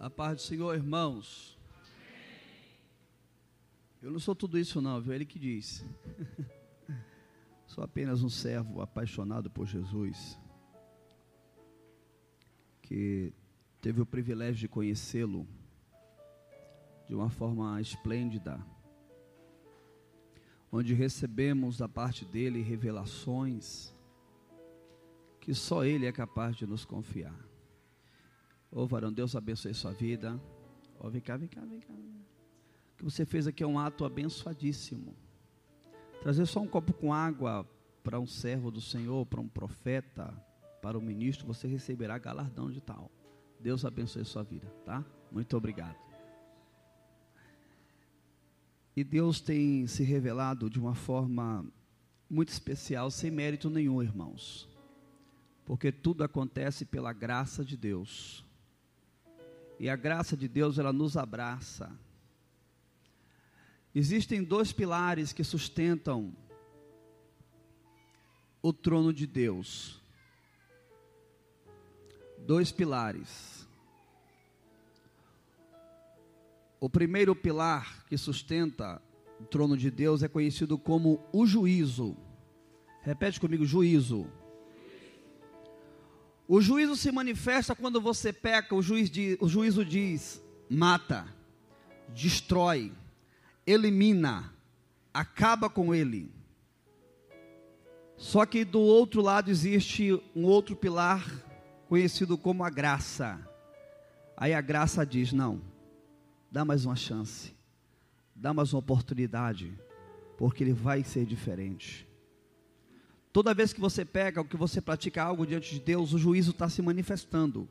A paz do Senhor, irmãos. Eu não sou tudo isso não, viu? Ele que diz. sou apenas um servo apaixonado por Jesus, que teve o privilégio de conhecê-lo de uma forma esplêndida, onde recebemos da parte dele revelações que só ele é capaz de nos confiar. Ô varão, Deus abençoe sua vida. Oh, vem cá, vem cá, vem cá. O que você fez aqui é um ato abençoadíssimo. Trazer só um copo com água para um servo do Senhor, para um profeta, para um ministro, você receberá galardão de tal. Deus abençoe sua vida, tá? Muito obrigado. E Deus tem se revelado de uma forma muito especial, sem mérito nenhum, irmãos. Porque tudo acontece pela graça de Deus. E a graça de Deus, ela nos abraça. Existem dois pilares que sustentam o trono de Deus. Dois pilares. O primeiro pilar que sustenta o trono de Deus é conhecido como o juízo. Repete comigo: juízo. O juízo se manifesta quando você peca, o, juiz diz, o juízo diz: mata, destrói, elimina, acaba com ele. Só que do outro lado existe um outro pilar conhecido como a graça. Aí a graça diz: não, dá mais uma chance, dá mais uma oportunidade, porque ele vai ser diferente. Toda vez que você pega, que você pratica algo diante de Deus, o juízo está se manifestando.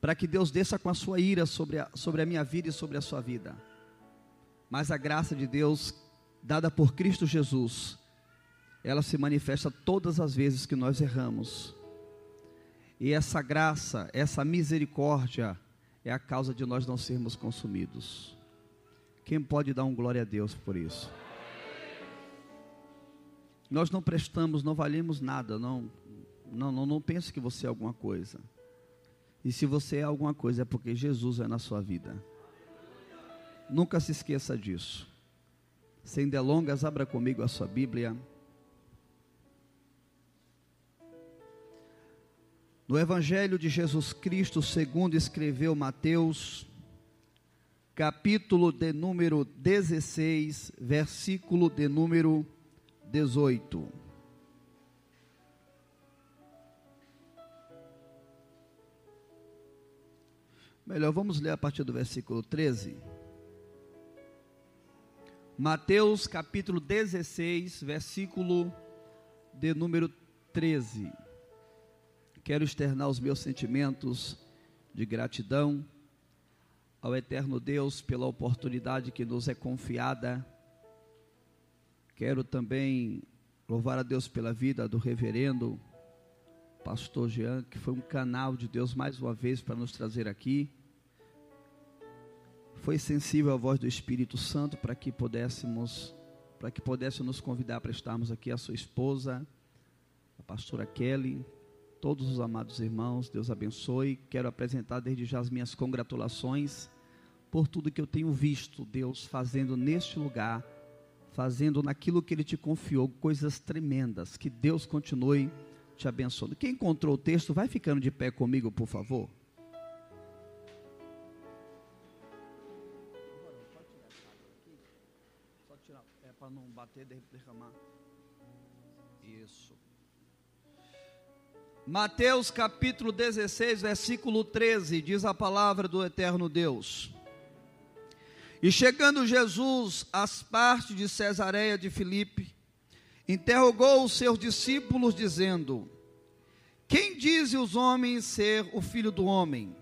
Para que Deus desça com a sua ira sobre a, sobre a minha vida e sobre a sua vida. Mas a graça de Deus, dada por Cristo Jesus, ela se manifesta todas as vezes que nós erramos. E essa graça, essa misericórdia, é a causa de nós não sermos consumidos. Quem pode dar um glória a Deus por isso? Nós não prestamos, não valemos nada, não, não, não, não pense que você é alguma coisa. E se você é alguma coisa é porque Jesus é na sua vida. Nunca se esqueça disso. Sem delongas, abra comigo a sua Bíblia. No Evangelho de Jesus Cristo, segundo escreveu Mateus, capítulo de número 16, versículo de número 18. Melhor, vamos ler a partir do versículo 13. Mateus capítulo 16, versículo de número 13. Quero externar os meus sentimentos de gratidão ao eterno Deus pela oportunidade que nos é confiada Quero também louvar a Deus pela vida do reverendo pastor Jean, que foi um canal de Deus mais uma vez para nos trazer aqui. Foi sensível à voz do Espírito Santo para que pudéssemos para que pudesse nos convidar para estarmos aqui a sua esposa, a pastora Kelly, todos os amados irmãos, Deus abençoe. Quero apresentar desde já as minhas congratulações por tudo que eu tenho visto Deus fazendo neste lugar fazendo naquilo que Ele te confiou coisas tremendas. Que Deus continue te abençoando. Quem encontrou o texto, vai ficando de pé comigo, por favor. Para não bater, derramar. Isso. Mateus capítulo 16, versículo 13, diz a palavra do eterno Deus. E chegando Jesus às partes de Cesareia de Filipe, interrogou os seus discípulos, dizendo: Quem dizem os homens ser o filho do homem?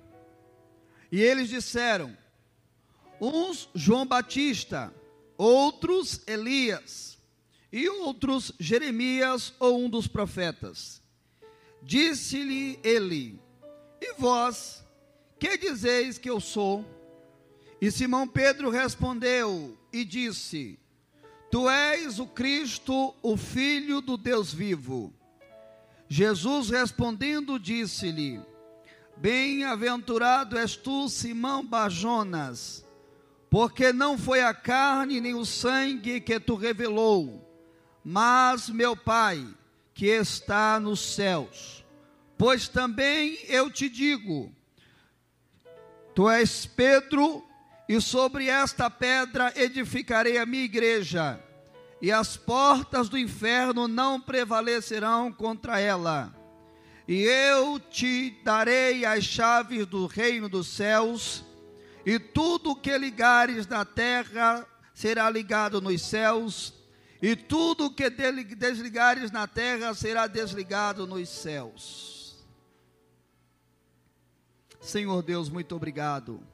E eles disseram: Uns João Batista, outros Elias, e outros Jeremias ou um dos profetas. Disse-lhe ele: E vós, que dizeis que eu sou? E Simão Pedro respondeu e disse: Tu és o Cristo, o Filho do Deus vivo. Jesus respondendo, disse-lhe: Bem-aventurado és tu, Simão Bajonas, porque não foi a carne nem o sangue que tu revelou, mas meu Pai que está nos céus. Pois também eu te digo: tu és Pedro, e sobre esta pedra edificarei a minha igreja, e as portas do inferno não prevalecerão contra ela. E eu te darei as chaves do reino dos céus, e tudo que ligares na terra será ligado nos céus, e tudo que desligares na terra será desligado nos céus. Senhor Deus, muito obrigado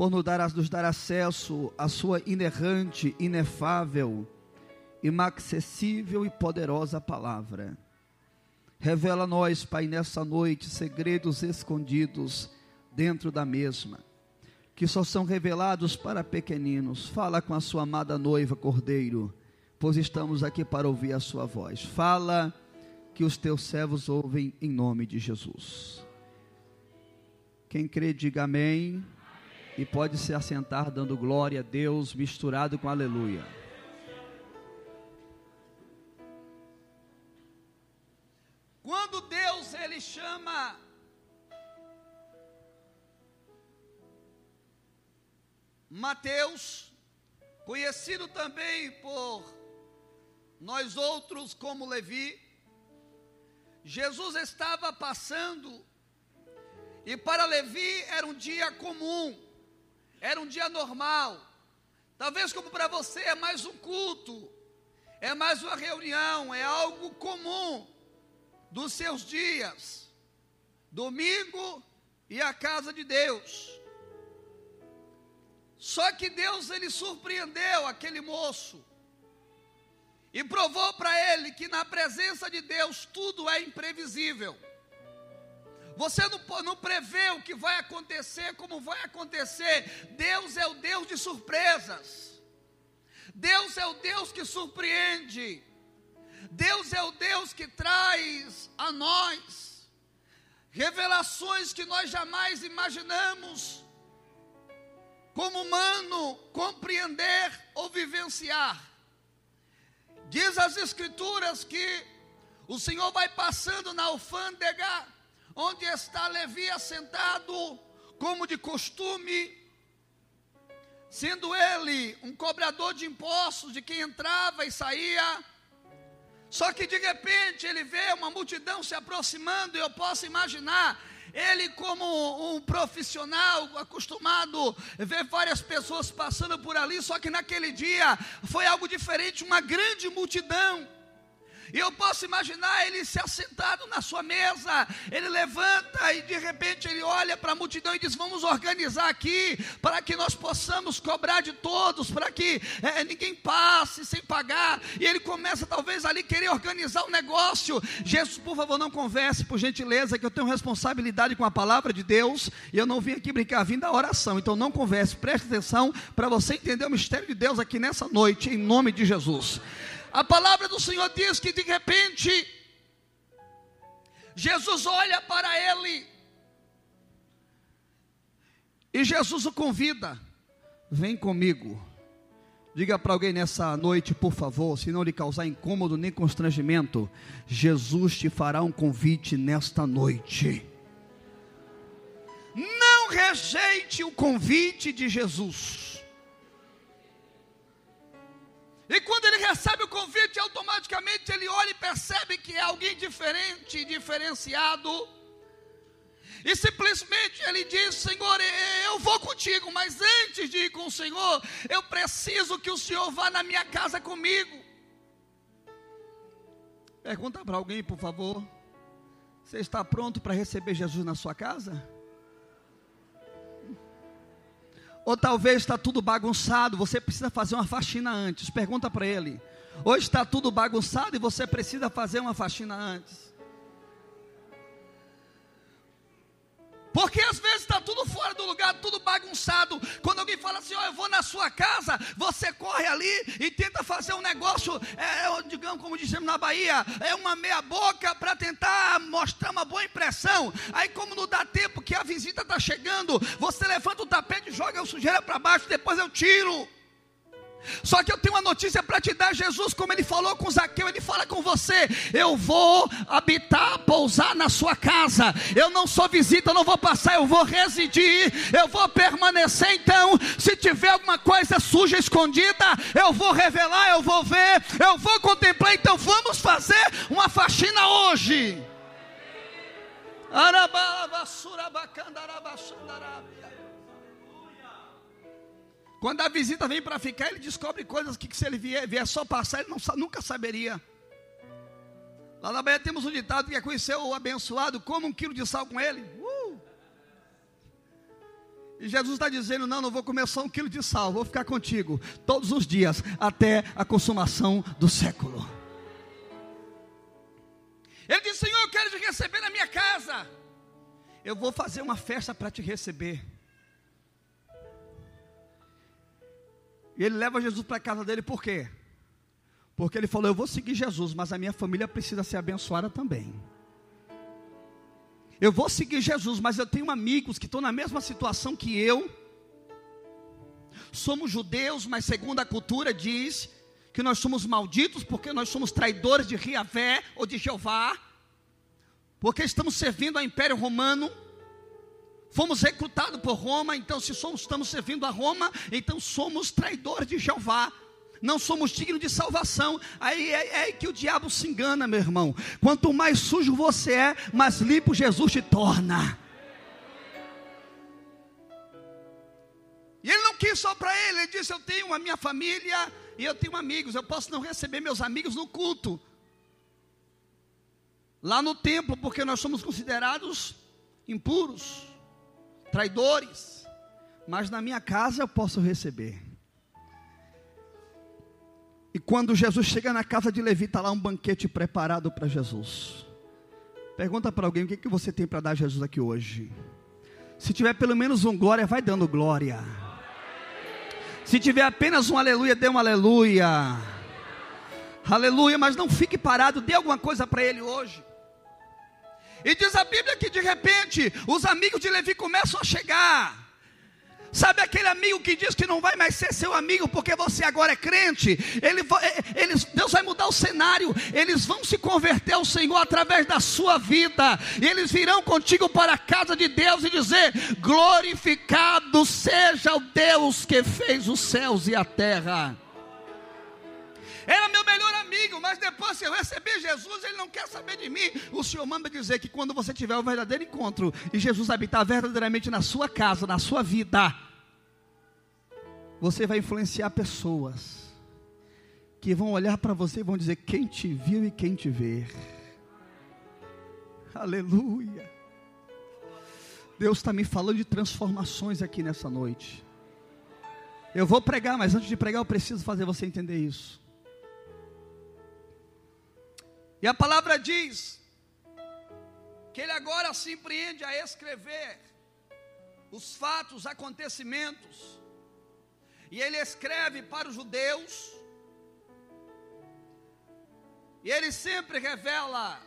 por nos dar, nos dar acesso à Sua inerrante, inefável, inacessível e poderosa palavra. Revela a nós, Pai, nessa noite, segredos escondidos dentro da mesma, que só são revelados para pequeninos. Fala com a sua amada noiva, Cordeiro pois estamos aqui para ouvir a sua voz. Fala que os teus servos ouvem em nome de Jesus. Quem crê, diga amém. E pode se assentar dando glória a Deus, misturado com aleluia. Quando Deus ele chama Mateus, conhecido também por nós outros como Levi, Jesus estava passando, e para Levi era um dia comum, era um dia normal, talvez como para você é mais um culto, é mais uma reunião, é algo comum dos seus dias, domingo e a casa de Deus. Só que Deus ele surpreendeu aquele moço e provou para ele que na presença de Deus tudo é imprevisível. Você não, não prevê o que vai acontecer, como vai acontecer. Deus é o Deus de surpresas. Deus é o Deus que surpreende. Deus é o Deus que traz a nós revelações que nós jamais imaginamos, como humano, compreender ou vivenciar. Diz as Escrituras que o Senhor vai passando na alfândega, onde está Levi assentado, como de costume, sendo ele um cobrador de impostos de quem entrava e saía. Só que de repente ele vê uma multidão se aproximando, e eu posso imaginar ele, como um profissional acostumado a ver várias pessoas passando por ali, só que naquele dia foi algo diferente uma grande multidão. E eu posso imaginar ele se assentado na sua mesa, ele levanta e de repente ele olha para a multidão e diz: Vamos organizar aqui, para que nós possamos cobrar de todos, para que é, ninguém passe sem pagar. E ele começa talvez ali querer organizar o negócio. Jesus, por favor, não converse, por gentileza, que eu tenho responsabilidade com a palavra de Deus e eu não vim aqui brincar, vim da oração. Então não converse, preste atenção para você entender o mistério de Deus aqui nessa noite, em nome de Jesus. A palavra do Senhor diz que de repente, Jesus olha para ele, e Jesus o convida: vem comigo. Diga para alguém nessa noite, por favor, se não lhe causar incômodo nem constrangimento, Jesus te fará um convite nesta noite. Não rejeite o convite de Jesus. E quando ele recebe o convite, automaticamente ele olha e percebe que é alguém diferente, diferenciado. E simplesmente ele diz: Senhor, eu vou contigo, mas antes de ir com o Senhor, eu preciso que o Senhor vá na minha casa comigo. Pergunta para alguém, por favor: Você está pronto para receber Jesus na sua casa? Ou talvez está tudo bagunçado, você precisa fazer uma faxina antes. Pergunta para ele. Hoje está tudo bagunçado e você precisa fazer uma faxina antes. Porque às vezes está tudo fora do lugar tudo bagunçado. Quando alguém fala assim, oh, eu vou na sua casa, você corre ali e tenta fazer um negócio, é, é digamos como dizemos na Bahia, é uma meia boca para tentar mostrar uma boa impressão. Aí como não dá tempo que a visita está chegando, você levanta o tapete joga o sujeira para baixo, depois eu tiro. Só que eu tenho uma notícia para te dar, Jesus, como ele falou com Zaqueu, ele fala com você: eu vou habitar, pousar na sua casa. Eu não sou visita, eu não vou passar, eu vou residir, eu vou permanecer. Então, se tiver alguma coisa suja escondida, eu vou revelar, eu vou ver, eu vou contemplar. Então, vamos fazer uma faxina hoje. Quando a visita vem para ficar, ele descobre coisas que, se ele vier, vier só passar, ele não, nunca saberia. Lá na Bahia temos um ditado que é conhecer o abençoado, como um quilo de sal com ele. Uh! E Jesus está dizendo: Não, não vou comer só um quilo de sal, vou ficar contigo todos os dias, até a consumação do século. Ele disse: Senhor, eu quero te receber na minha casa. Eu vou fazer uma festa para te receber. E ele leva Jesus para a casa dele por quê? Porque ele falou: Eu vou seguir Jesus, mas a minha família precisa ser abençoada também. Eu vou seguir Jesus, mas eu tenho amigos que estão na mesma situação que eu. Somos judeus, mas segundo a cultura diz que nós somos malditos porque nós somos traidores de Riavé ou de Jeová, porque estamos servindo ao Império Romano. Fomos recrutados por Roma, então se somos, estamos servindo a Roma, então somos traidores de Jeová. Não somos dignos de salvação. Aí é, é, que o diabo se engana, meu irmão. Quanto mais sujo você é, mais limpo Jesus te torna. E ele não quis só para ele, ele disse: Eu tenho a minha família e eu tenho amigos, eu posso não receber meus amigos no culto, lá no templo, porque nós somos considerados impuros traidores, mas na minha casa eu posso receber. E quando Jesus chega na casa de Levi, está lá um banquete preparado para Jesus. Pergunta para alguém o que, que você tem para dar a Jesus aqui hoje. Se tiver pelo menos um glória, vai dando glória. Se tiver apenas um aleluia, dê um aleluia. Aleluia, mas não fique parado, dê alguma coisa para ele hoje. E diz a Bíblia que de repente os amigos de Levi começam a chegar. Sabe aquele amigo que diz que não vai mais ser seu amigo porque você agora é crente? Ele, eles, Deus vai mudar o cenário. Eles vão se converter ao Senhor através da sua vida. E eles virão contigo para a casa de Deus e dizer: Glorificado seja o Deus que fez os céus e a terra. Era meu melhor amigo, mas depois que eu recebi Jesus, ele não quer saber de mim. O Senhor manda dizer que quando você tiver o verdadeiro encontro e Jesus habitar verdadeiramente na sua casa, na sua vida, você vai influenciar pessoas que vão olhar para você e vão dizer: quem te viu e quem te vê. Aleluia. Deus está me falando de transformações aqui nessa noite. Eu vou pregar, mas antes de pregar, eu preciso fazer você entender isso. E a palavra diz que ele agora se empreende a escrever os fatos, os acontecimentos. E ele escreve para os judeus. E ele sempre revela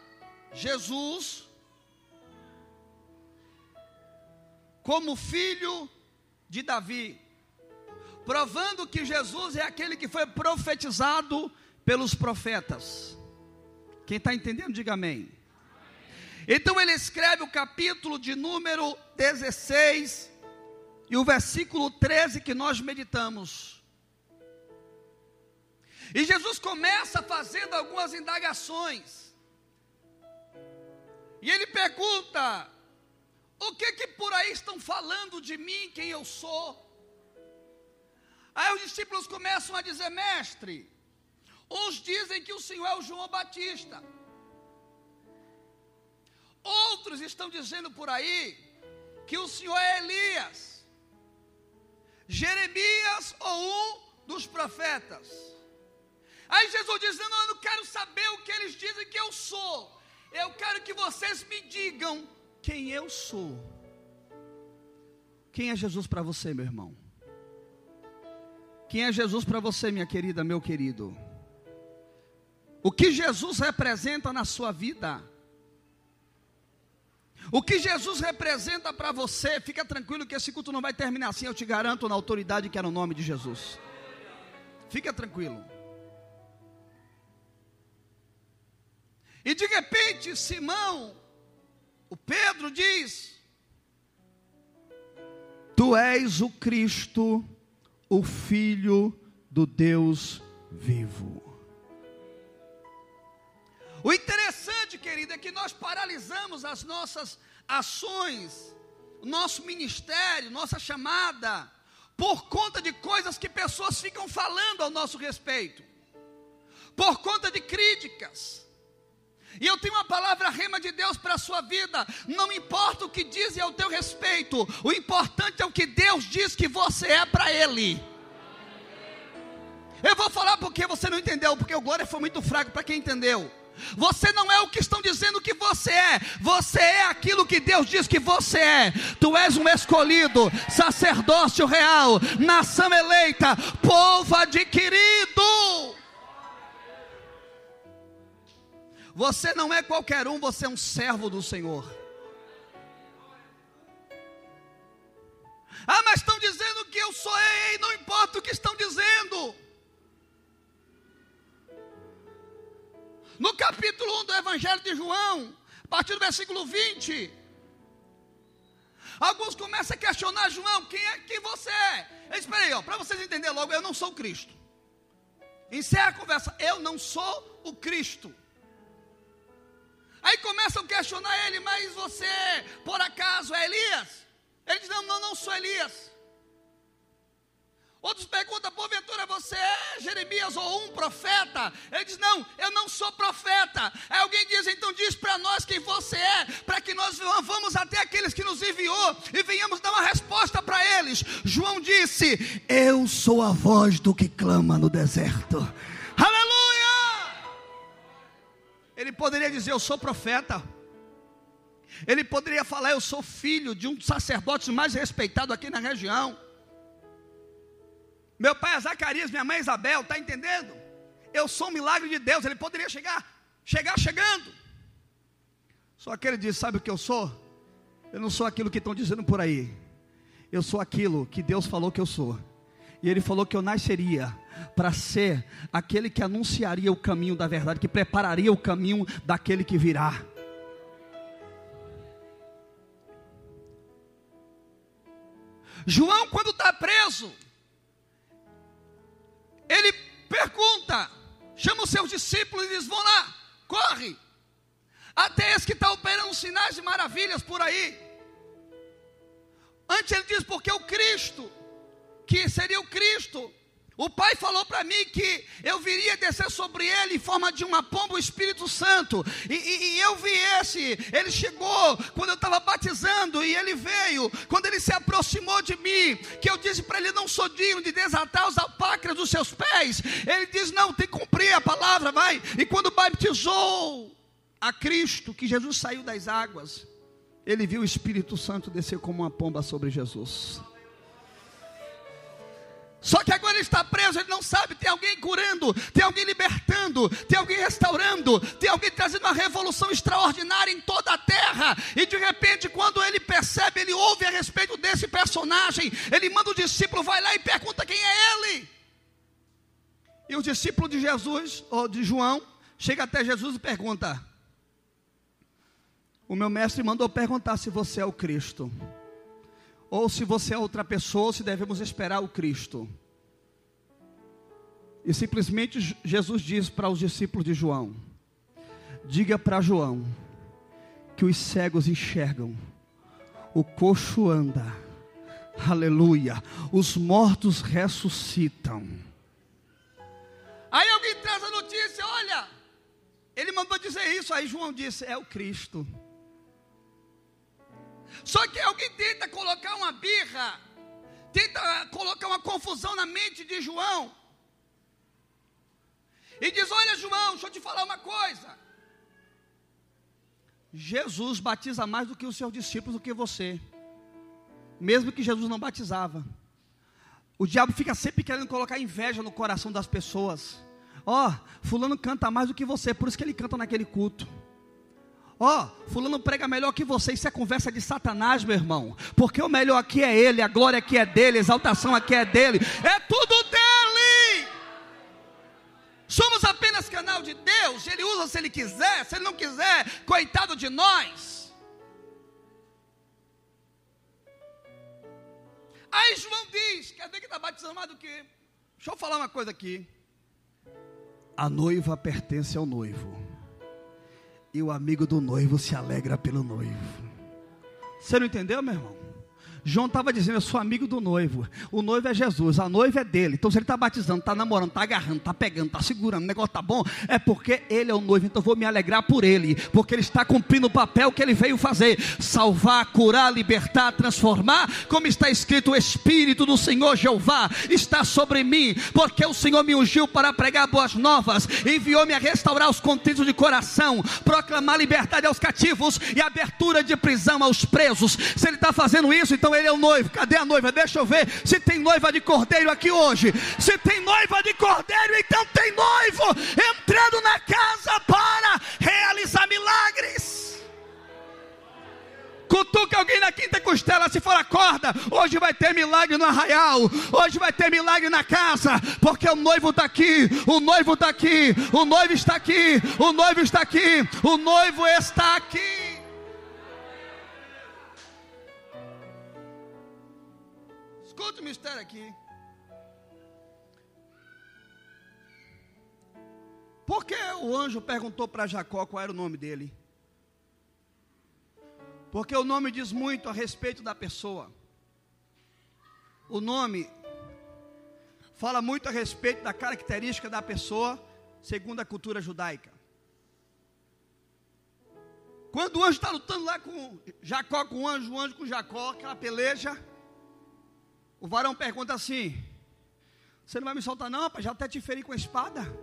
Jesus como filho de Davi, provando que Jesus é aquele que foi profetizado pelos profetas. Quem está entendendo, diga amém. Então ele escreve o capítulo de número 16 e o versículo 13 que nós meditamos. E Jesus começa fazendo algumas indagações. E ele pergunta: O que que por aí estão falando de mim, quem eu sou? Aí os discípulos começam a dizer: Mestre, Uns dizem que o Senhor é o João Batista. Outros estão dizendo por aí que o Senhor é Elias, Jeremias ou um dos profetas. Aí Jesus diz: Não, eu não quero saber o que eles dizem que eu sou. Eu quero que vocês me digam quem eu sou. Quem é Jesus para você, meu irmão? Quem é Jesus para você, minha querida, meu querido? O que Jesus representa na sua vida? O que Jesus representa para você, fica tranquilo que esse culto não vai terminar assim, eu te garanto na autoridade que é no nome de Jesus. Fica tranquilo. E de repente, Simão, o Pedro diz: Tu és o Cristo, o Filho do Deus vivo. O interessante, querido, é que nós paralisamos as nossas ações, nosso ministério, nossa chamada, por conta de coisas que pessoas ficam falando ao nosso respeito, por conta de críticas e eu tenho uma palavra rema de Deus para a sua vida. Não importa o que dizem ao teu respeito, o importante é o que Deus diz que você é para Ele. Eu vou falar porque você não entendeu, porque o glória foi muito fraco para quem entendeu. Você não é o que estão dizendo que você é, você é aquilo que Deus diz que você é. Tu és um escolhido, sacerdócio real, nação eleita, povo adquirido. Você não é qualquer um, você é um servo do Senhor. Ah, mas estão dizendo que eu sou ei, não importa o que estão dizendo. No capítulo 1 do Evangelho de João, a partir do versículo 20, alguns começam a questionar João, quem é quem você é? Espera aí, para vocês entenderem logo, eu não sou o Cristo. Encerra a conversa, eu não sou o Cristo. Aí começam a questionar ele, mas você, por acaso, é Elias? Ele diz: Não, não, não sou Elias. Outros perguntam: porventura você é Jeremias ou um profeta? Ele diz: Não, eu não sou profeta. Aí alguém diz: Então diz para nós quem você é, para que nós vamos até aqueles que nos enviou e venhamos dar uma resposta para eles. João disse: Eu sou a voz do que clama no deserto. Ele poderia dizer: Eu sou profeta. Ele poderia falar: Eu sou filho de um sacerdote mais respeitado aqui na região. Meu pai é Zacarias, minha mãe é Isabel, está entendendo? Eu sou um milagre de Deus. Ele poderia chegar, chegar chegando. Só que ele diz: Sabe o que eu sou? Eu não sou aquilo que estão dizendo por aí. Eu sou aquilo que Deus falou que eu sou. E ele falou que eu nasceria para ser aquele que anunciaria o caminho da verdade, que prepararia o caminho daquele que virá. João, quando está preso, seus discípulos e diz: Vão lá, corre, até esse que está operando sinais e maravilhas por aí. Antes ele diz: Porque o Cristo que seria o Cristo. O Pai falou para mim que eu viria descer sobre ele em forma de uma pomba, o Espírito Santo. E, e, e eu vi esse. Ele chegou quando eu estava batizando. E ele veio. Quando ele se aproximou de mim. Que eu disse para ele: Não sou digno de desatar os alpacras dos seus pés. Ele diz: Não, tem que cumprir a palavra, vai. E quando batizou a Cristo, que Jesus saiu das águas. Ele viu o Espírito Santo descer como uma pomba sobre Jesus. Só que agora ele está preso, ele não sabe, tem alguém curando, tem alguém libertando, tem alguém restaurando, tem alguém trazendo uma revolução extraordinária em toda a terra. E de repente, quando ele percebe, ele ouve a respeito desse personagem, ele manda o discípulo, vai lá e pergunta quem é ele. E o discípulo de Jesus, ou de João, chega até Jesus e pergunta: O meu mestre mandou perguntar se você é o Cristo ou se você é outra pessoa, ou se devemos esperar o Cristo. E simplesmente Jesus diz para os discípulos de João: Diga para João que os cegos enxergam, o coxo anda, aleluia, os mortos ressuscitam. Aí alguém traz a notícia: olha, ele mandou dizer isso. Aí João disse: É o Cristo. Só que alguém tenta colocar uma birra, tenta colocar uma confusão na mente de João. E diz: Olha, João, deixa eu te falar uma coisa. Jesus batiza mais do que os seus discípulos, do que você. mesmo que Jesus não batizava. O diabo fica sempre querendo colocar inveja no coração das pessoas. Ó, oh, fulano canta mais do que você, por isso que ele canta naquele culto. Ó, oh, fulano prega melhor que você, isso é conversa de Satanás, meu irmão. Porque o melhor aqui é ele, a glória aqui é dele, a exaltação aqui é dele. É tudo dele. Somos apenas canal de Deus, ele usa se ele quiser, se ele não quiser, coitado de nós. Aí João diz: quer ver que está batizando mais do que? Deixa eu falar uma coisa aqui. A noiva pertence ao noivo, e o amigo do noivo se alegra pelo noivo. Você não entendeu, meu irmão? João estava dizendo: Eu sou amigo do noivo. O noivo é Jesus, a noiva é dele. Então, se ele está batizando, está namorando, está agarrando, está pegando, está segurando, o negócio está bom, é porque ele é o noivo. Então, eu vou me alegrar por ele, porque ele está cumprindo o papel que ele veio fazer: salvar, curar, libertar, transformar. Como está escrito: O Espírito do Senhor Jeová está sobre mim, porque o Senhor me ungiu para pregar boas novas, enviou-me a restaurar os contritos de coração, proclamar liberdade aos cativos e abertura de prisão aos presos. Se ele está fazendo isso, então ele é o noivo. Cadê a noiva? Deixa eu ver se tem noiva de cordeiro aqui hoje. Se tem noiva de cordeiro, então tem noivo entrando na casa para realizar milagres. Cutuca alguém na quinta costela, se for acorda. Hoje vai ter milagre no arraial. Hoje vai ter milagre na casa. Porque o noivo está aqui. O noivo está aqui. O noivo está aqui. O noivo está aqui. O noivo está aqui. Escuta o mistério aqui. Por que o anjo perguntou para Jacó qual era o nome dele? Porque o nome diz muito a respeito da pessoa. O nome fala muito a respeito da característica da pessoa, segundo a cultura judaica. Quando o anjo está lutando lá com Jacó, com o anjo, o anjo com Jacó, aquela peleja. O varão pergunta assim: Você não vai me soltar, não, rapaz? Já até te feri com a espada.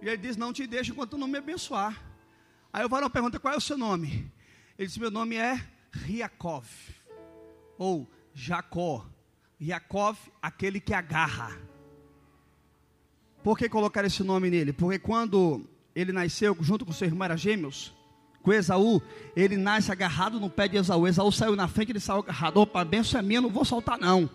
E ele diz: Não te deixo enquanto não me abençoar. Aí o varão pergunta: Qual é o seu nome? Ele diz: Meu nome é Riakov, ou Jacó. Riakov, aquele que agarra. Por que colocar esse nome nele? Porque quando ele nasceu, junto com seu irmão, era gêmeos com Esaú, ele nasce agarrado no pé de Esaú. Esaú saiu na frente, ele saiu agarrado. Opa, benção é minha, não vou soltar não.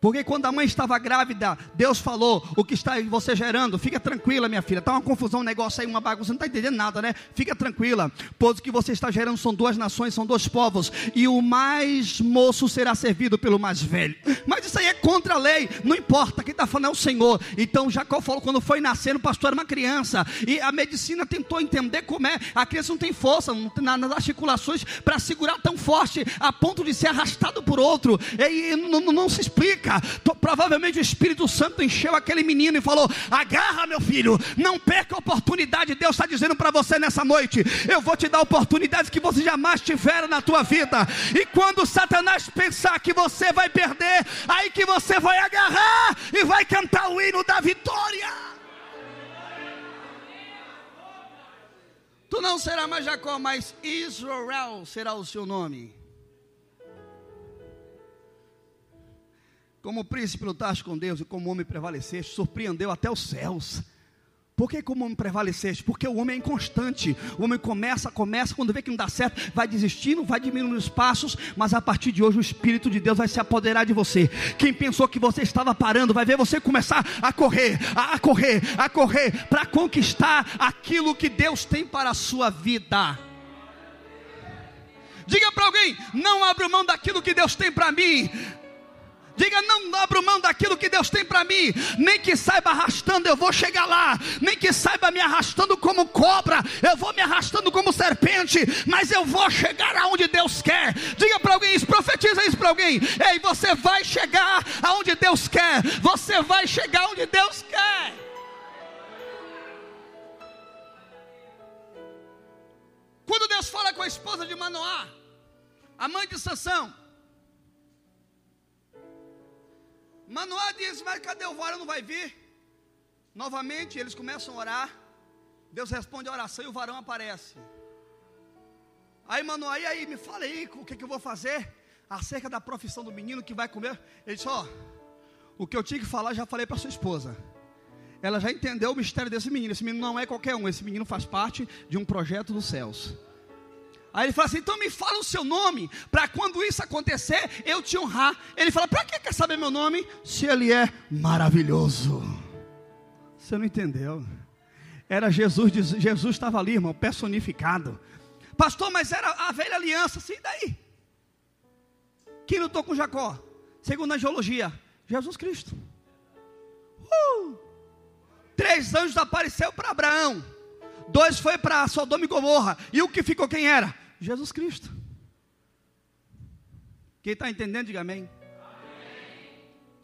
Porque quando a mãe estava grávida, Deus falou: o que está você gerando, fica tranquila, minha filha. Está uma confusão, um negócio aí, uma bagunça, não está entendendo nada, né? Fica tranquila, pois o que você está gerando são duas nações, são dois povos, e o mais moço será servido pelo mais velho. Mas isso aí é contra a lei, não importa, quem está falando é o Senhor. Então Jacó falou: quando foi nascer, o pastor era uma criança, e a medicina tentou entender como é. A criança não tem força não tem nas articulações para segurar tão forte, a ponto de ser arrastado por outro, e, e não, não se explica provavelmente o Espírito Santo encheu aquele menino e falou: Agarra, meu filho, não perca a oportunidade. Deus está dizendo para você nessa noite: Eu vou te dar oportunidades que você jamais tiveram na tua vida. E quando Satanás pensar que você vai perder, aí que você vai agarrar e vai cantar o hino da vitória. Tu não será mais Jacó, mas Israel será o seu nome. Como príncipe lutaste com Deus e como homem prevaleceste, surpreendeu até os céus. Por que como homem prevaleceste? Porque o homem é inconstante. O homem começa, começa, quando vê que não dá certo, vai desistindo, vai diminuindo os passos, mas a partir de hoje o Espírito de Deus vai se apoderar de você. Quem pensou que você estava parando, vai ver você começar a correr, a correr, a correr, para conquistar aquilo que Deus tem para a sua vida. Diga para alguém: não abra mão daquilo que Deus tem para mim. Diga, não abro mão daquilo que Deus tem para mim. Nem que saiba arrastando, eu vou chegar lá. Nem que saiba me arrastando como cobra, eu vou me arrastando como serpente. Mas eu vou chegar aonde Deus quer. Diga para alguém isso, profetiza isso para alguém. Ei, você vai chegar aonde Deus quer. Você vai chegar onde Deus quer. Quando Deus fala com a esposa de Manoá, a mãe de Sansão, Manoá diz: Mas cadê o varão? Não vai vir? Novamente eles começam a orar. Deus responde a oração e o varão aparece. Aí Manoá, e aí, me fala aí o que, que eu vou fazer? acerca da profissão do menino que vai comer. Ele disse: Ó, o que eu tinha que falar já falei para sua esposa. Ela já entendeu o mistério desse menino. Esse menino não é qualquer um, esse menino faz parte de um projeto dos céus. Aí ele fala assim: então me fala o seu nome, para quando isso acontecer, eu te honrar. Ele fala: para que quer saber meu nome? Se ele é maravilhoso. Você não entendeu? Era Jesus, Jesus estava ali, irmão, personificado. Pastor, mas era a velha aliança, sim, daí? Quem lutou com Jacó? Segundo a geologia, Jesus Cristo. Uh! Três anjos apareceram para Abraão. Dois foi para Sodoma e Gomorra. E o que ficou quem era? Jesus Cristo. Quem está entendendo, diga amém. amém.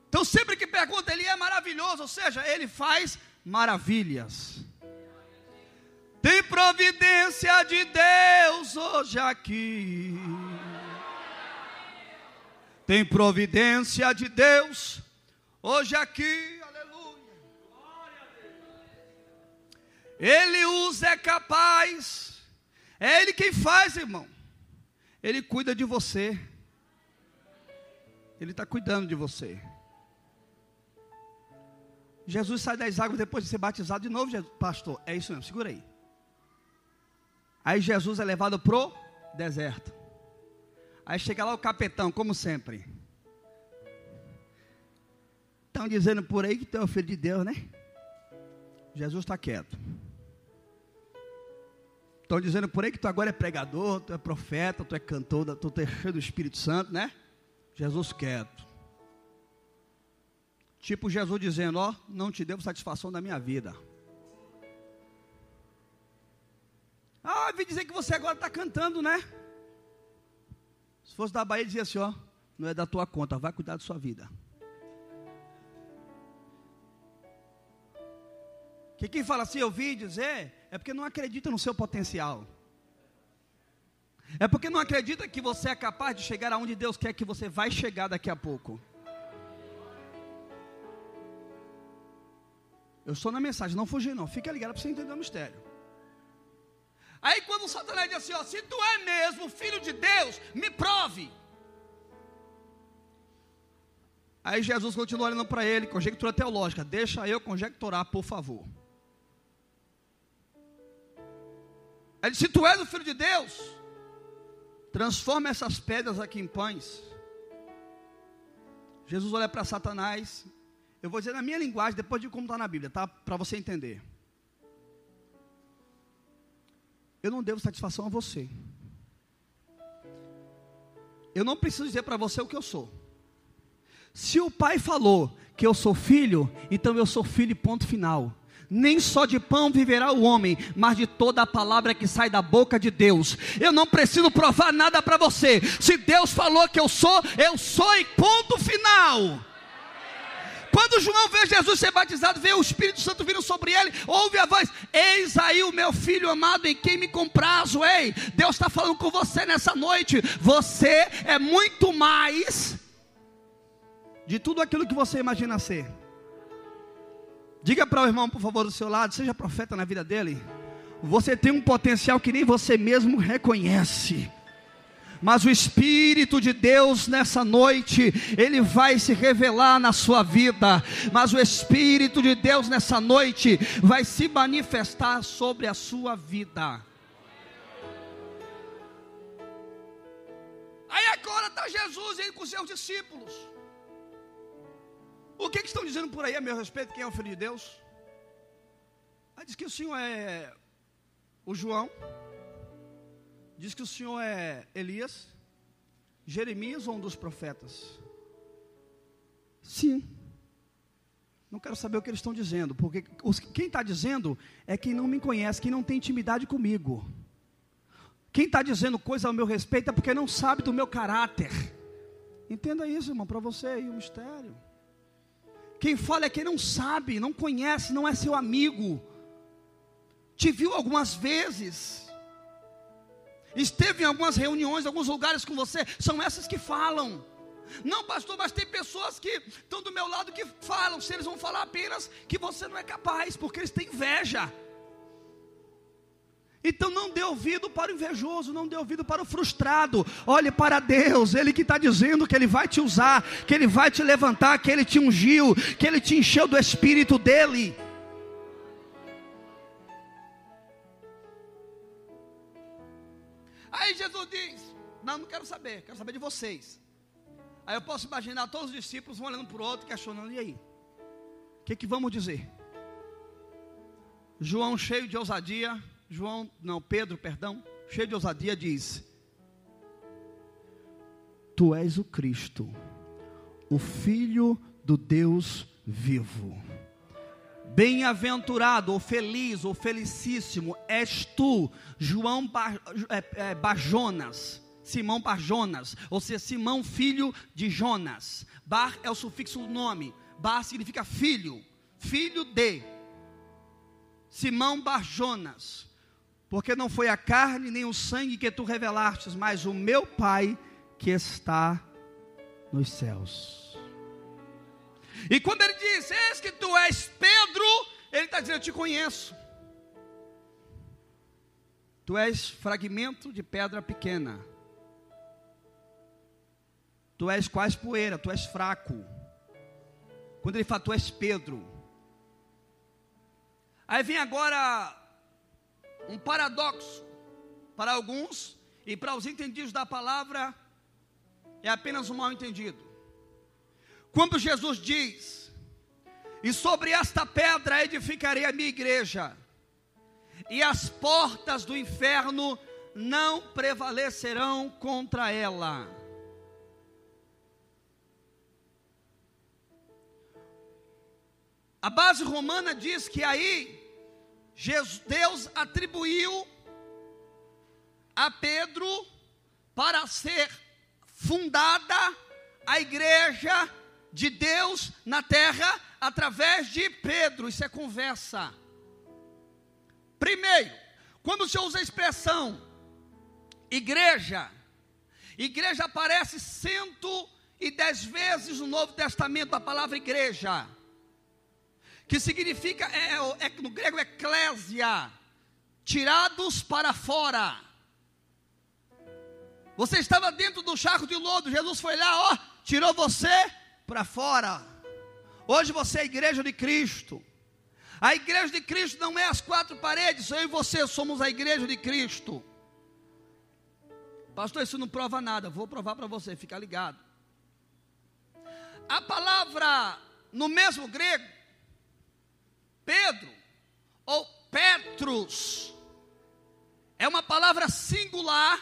Então sempre que pergunta, ele é maravilhoso, ou seja, ele faz maravilhas. Tem providência de Deus hoje aqui. Tem providência de Deus hoje aqui. Ele usa, é capaz. É Ele quem faz, irmão. Ele cuida de você. Ele está cuidando de você. Jesus sai das águas depois de ser batizado de novo, pastor. É isso mesmo, segura aí. Aí Jesus é levado pro deserto. Aí chega lá o capetão, como sempre. Estão dizendo por aí que tu é o filho de Deus, né? Jesus está quieto. Estão dizendo por aí que tu agora é pregador, tu é profeta, tu é cantor, tu é cheio do Espírito Santo, né? Jesus quieto. Tipo Jesus dizendo: Ó, não te devo satisfação da minha vida. Ah, vim dizer que você agora está cantando, né? Se fosse da Bahia, dizia assim: ó, não é da tua conta, vai cuidar da sua vida. Que quem fala assim, eu vi dizer, é porque não acredita no seu potencial. É porque não acredita que você é capaz de chegar aonde Deus quer que você vai chegar daqui a pouco. Eu estou na mensagem, não fugir não. Fica ligado para você entender o mistério. Aí quando o Satanás diz assim, ó, se tu é mesmo filho de Deus, me prove. Aí Jesus continua olhando para ele, conjectura teológica, deixa eu conjecturar, por favor. Ele disse, se tu és o filho de Deus, transforma essas pedras aqui em pães. Jesus olha para Satanás, eu vou dizer na minha linguagem, depois de como está na Bíblia, tá? Para você entender. eu não devo satisfação a você. Eu não preciso dizer para você o que eu sou. Se o pai falou que eu sou filho, então eu sou filho, ponto final. Nem só de pão viverá o homem, mas de toda a palavra que sai da boca de Deus. Eu não preciso provar nada para você. Se Deus falou que eu sou, eu sou e ponto final. Quando João vê Jesus ser batizado, vê o Espírito Santo vindo sobre ele, ouve a voz: Eis aí o meu filho amado em quem me comprazo. Ei, Deus está falando com você nessa noite. Você é muito mais de tudo aquilo que você imagina ser. Diga para o irmão, por favor, do seu lado, seja profeta na vida dele. Você tem um potencial que nem você mesmo reconhece mas o Espírito de Deus nessa noite, ele vai se revelar na sua vida, mas o Espírito de Deus nessa noite vai se manifestar sobre a sua vida. Aí agora está Jesus aí com seus discípulos. O que, que, estão dizendo por aí a meu respeito? Quem é o Filho de Deus? Aí diz que o Senhor é o João. Diz que o senhor é Elias, Jeremias ou um dos profetas? Sim. Não quero saber o que eles estão dizendo, porque os, quem está dizendo é quem não me conhece, quem não tem intimidade comigo. Quem está dizendo coisa ao meu respeito é porque não sabe do meu caráter. Entenda isso, irmão, para você aí, o mistério. Quem fala é quem não sabe, não conhece, não é seu amigo. Te viu algumas vezes esteve em algumas reuniões, alguns lugares com você, são essas que falam. Não, pastor, mas tem pessoas que estão do meu lado que falam, se eles vão falar apenas que você não é capaz, porque eles têm inveja. Então não dê ouvido para o invejoso, não dê ouvido para o frustrado. Olhe para Deus, Ele que está dizendo que Ele vai te usar, que Ele vai te levantar, que Ele te ungiu, que Ele te encheu do Espírito dele. Aí Jesus diz: Não, não quero saber, quero saber de vocês. Aí eu posso imaginar todos os discípulos um olhando para o outro, questionando: E aí? O que, que vamos dizer? João, cheio de ousadia, João, não, Pedro, perdão, cheio de ousadia, diz: Tu és o Cristo, o Filho do Deus vivo. Bem-aventurado, ou feliz, ou felicíssimo és tu, João Bar, é, é, Bajonas, Simão Barjonas, ou seja, Simão filho de Jonas. Bar é o sufixo do nome, Bar significa filho, filho de. Simão Barjonas, porque não foi a carne nem o sangue que tu revelastes, mas o meu Pai que está nos céus. E quando ele diz, eis que tu és Pedro, ele está dizendo, eu te conheço. Tu és fragmento de pedra pequena. Tu és quase poeira, tu és fraco. Quando ele fala, tu és Pedro. Aí vem agora um paradoxo para alguns e para os entendidos da palavra é apenas um mal entendido. Quando Jesus diz: "E sobre esta pedra edificarei a minha igreja, e as portas do inferno não prevalecerão contra ela." A base romana diz que aí Jesus, Deus atribuiu a Pedro para ser fundada a igreja de Deus na terra através de Pedro. Isso é conversa. Primeiro, quando se usa a expressão igreja, igreja aparece cento e dez vezes no Novo Testamento a palavra igreja que significa, é, é, é, no grego, eclésia, tirados para fora. Você estava dentro do charco de lodo, Jesus foi lá, ó, tirou você para fora. Hoje você é a igreja de Cristo. A igreja de Cristo não é as quatro paredes, eu e você somos a igreja de Cristo. Pastor, isso não prova nada, vou provar para você, fica ligado. A palavra no mesmo grego Pedro, ou Petrus, é uma palavra singular,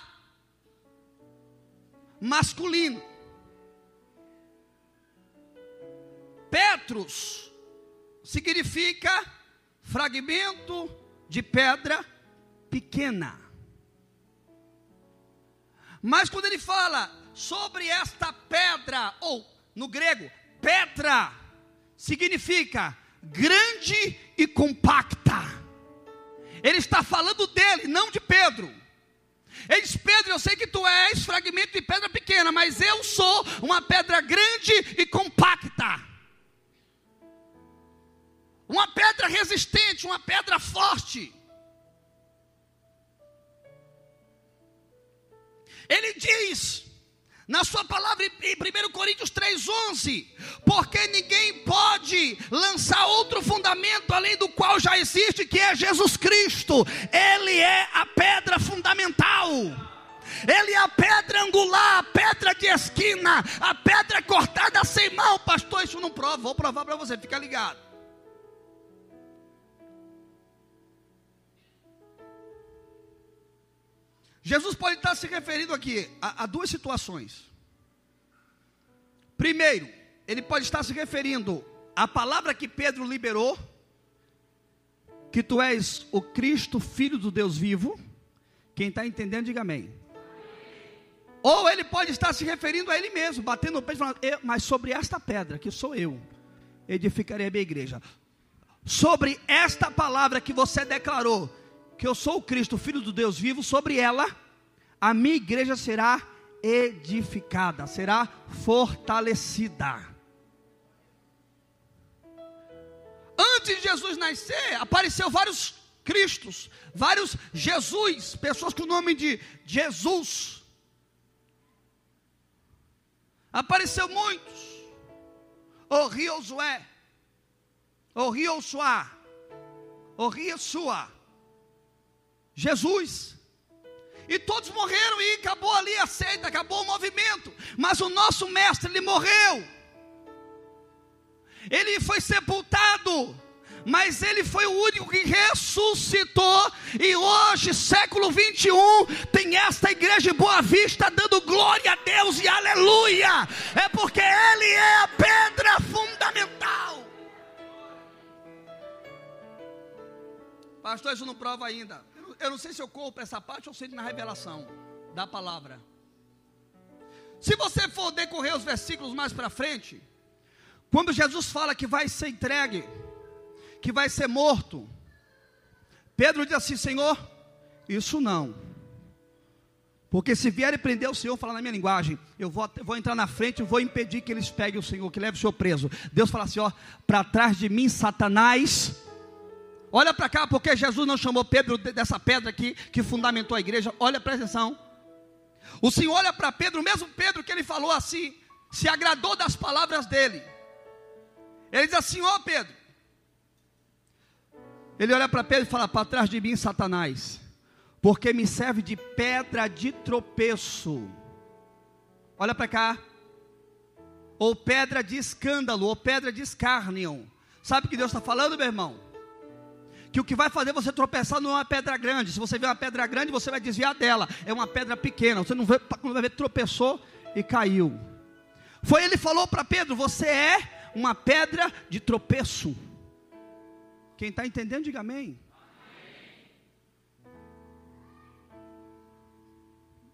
masculino. Petrus significa fragmento de pedra pequena. Mas quando ele fala sobre esta pedra, ou no grego, Petra, significa grande e compacta. Ele está falando dele, não de Pedro. Ele diz: Pedro, eu sei que tu és fragmento de pedra pequena, mas eu sou uma pedra grande e compacta. Uma pedra resistente, uma pedra forte. Ele diz: na sua palavra em 1 Coríntios 3,11, porque ninguém pode lançar outro fundamento além do qual já existe, que é Jesus Cristo, Ele é a pedra fundamental. Ele é a pedra angular, a pedra de esquina, a pedra cortada sem mão. Pastor, isso não prova, vou provar para você, fica ligado. Jesus pode estar se referindo aqui a, a duas situações. Primeiro, ele pode estar se referindo à palavra que Pedro liberou, que tu és o Cristo, filho do Deus vivo. Quem está entendendo, diga amém. Ou ele pode estar se referindo a ele mesmo, batendo no peito, falando, mas sobre esta pedra, que sou eu, edificarei a minha igreja. Sobre esta palavra que você declarou, que eu sou o Cristo, filho do Deus vivo, sobre ela, a minha igreja será edificada, será fortalecida. Antes de Jesus nascer, apareceu vários Cristos, vários Jesus, pessoas com o nome de Jesus. Apareceu muitos. O Riosué, o Riosuá, o Riosua, Jesus. E todos morreram e acabou ali a seita, acabou o movimento. Mas o nosso mestre, ele morreu. Ele foi sepultado mas ele foi o único que ressuscitou, e hoje, século 21, tem esta igreja de Boa Vista dando glória a Deus e aleluia, é porque ele é a pedra fundamental. Pastor, isso não prova ainda. Eu não sei se eu corro para essa parte ou se na revelação da palavra. Se você for decorrer os versículos mais para frente, quando Jesus fala que vai ser entregue, que vai ser morto. Pedro diz assim: Senhor, isso não. Porque se vier e prender o Senhor, falar na minha linguagem, eu vou, vou entrar na frente e vou impedir que eles peguem o Senhor, que leve o Senhor preso. Deus fala assim: ó, para trás de mim, Satanás. Olha para cá, porque Jesus não chamou Pedro dessa pedra aqui que fundamentou a igreja. Olha, presta atenção. O Senhor olha para Pedro, o mesmo Pedro que ele falou assim, se agradou das palavras dele. Ele diz assim: ó Pedro, ele olha para Pedro e fala: Para trás de mim, Satanás, porque me serve de pedra de tropeço. Olha para cá. Ou pedra de escândalo, ou pedra de escárnio. Sabe o que Deus está falando, meu irmão? Que o que vai fazer você tropeçar não é uma pedra grande. Se você vê uma pedra grande, você vai desviar dela. É uma pedra pequena. Você não vai, vai ver, tropeçou e caiu. Foi ele falou para Pedro: Você é uma pedra de tropeço. Quem está entendendo, diga amém.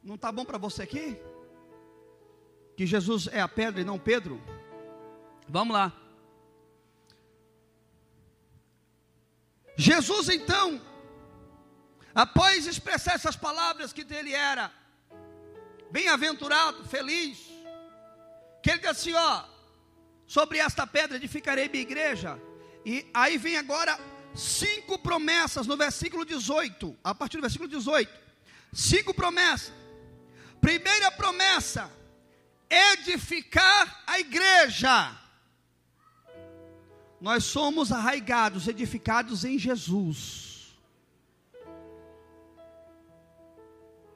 Não está bom para você aqui? Que Jesus é a pedra e não Pedro? Vamos lá. Jesus então, após expressar essas palavras que dele era bem-aventurado, feliz, que ele diz assim: ó, sobre esta pedra edificarei minha igreja, e aí vem agora cinco promessas no versículo 18, a partir do versículo 18. Cinco promessas. Primeira promessa: edificar a igreja. Nós somos arraigados, edificados em Jesus.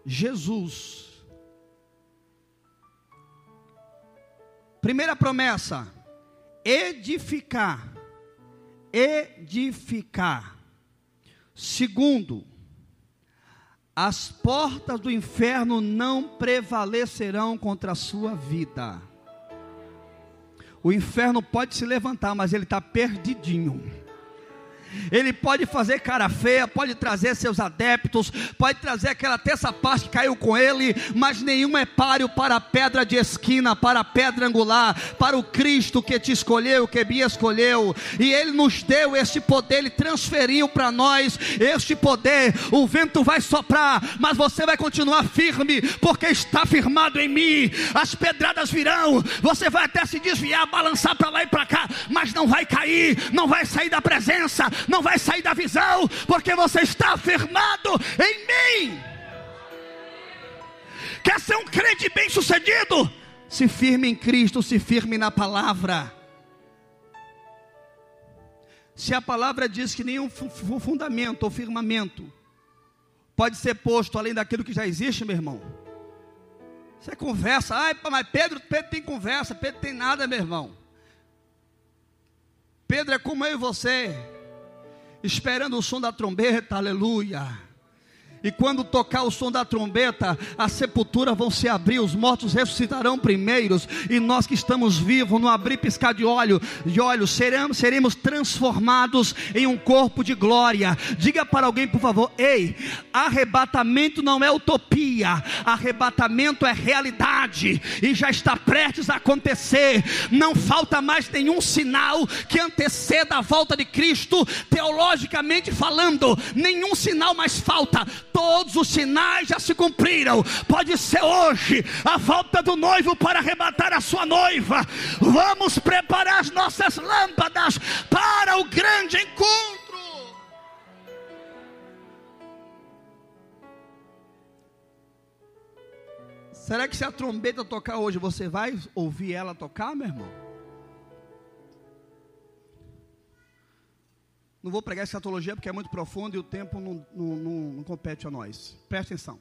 Jesus. Primeira promessa: edificar edificar. Segundo, as portas do inferno não prevalecerão contra a sua vida. O inferno pode se levantar, mas ele está perdidinho. Ele pode fazer cara feia, pode trazer seus adeptos, pode trazer aquela terça parte que caiu com ele, mas nenhum é páreo para a pedra de esquina, para a pedra angular, para o Cristo que te escolheu, que me escolheu, e ele nos deu este poder, ele transferiu para nós este poder. O vento vai soprar, mas você vai continuar firme, porque está firmado em mim. As pedradas virão, você vai até se desviar, balançar para lá e para cá, mas não vai cair, não vai sair da presença não vai sair da visão, porque você está firmado em mim. Quer ser um crente bem sucedido? Se firme em Cristo, se firme na palavra. Se a palavra diz que nenhum fundamento ou firmamento pode ser posto além daquilo que já existe, meu irmão. Você conversa, ai, mas Pedro, Pedro tem conversa, Pedro tem nada, meu irmão. Pedro é como eu e você esperando o som da trombeta, aleluia. E quando tocar o som da trombeta, as sepulturas vão se abrir, os mortos ressuscitarão primeiros, e nós que estamos vivos, no abrir piscar de olho, de olhos, seremos, seremos transformados em um corpo de glória. Diga para alguém, por favor, ei, arrebatamento não é utopia, arrebatamento é realidade, e já está prestes a acontecer. Não falta mais nenhum sinal que anteceda a volta de Cristo, teologicamente falando, nenhum sinal mais falta todos os sinais já se cumpriram. Pode ser hoje a volta do noivo para arrebatar a sua noiva. Vamos preparar as nossas lâmpadas para o grande encontro. Será que se a trombeta tocar hoje, você vai ouvir ela tocar, meu irmão? Não vou pregar escatologia porque é muito profundo e o tempo não, não, não, não compete a nós. Presta atenção.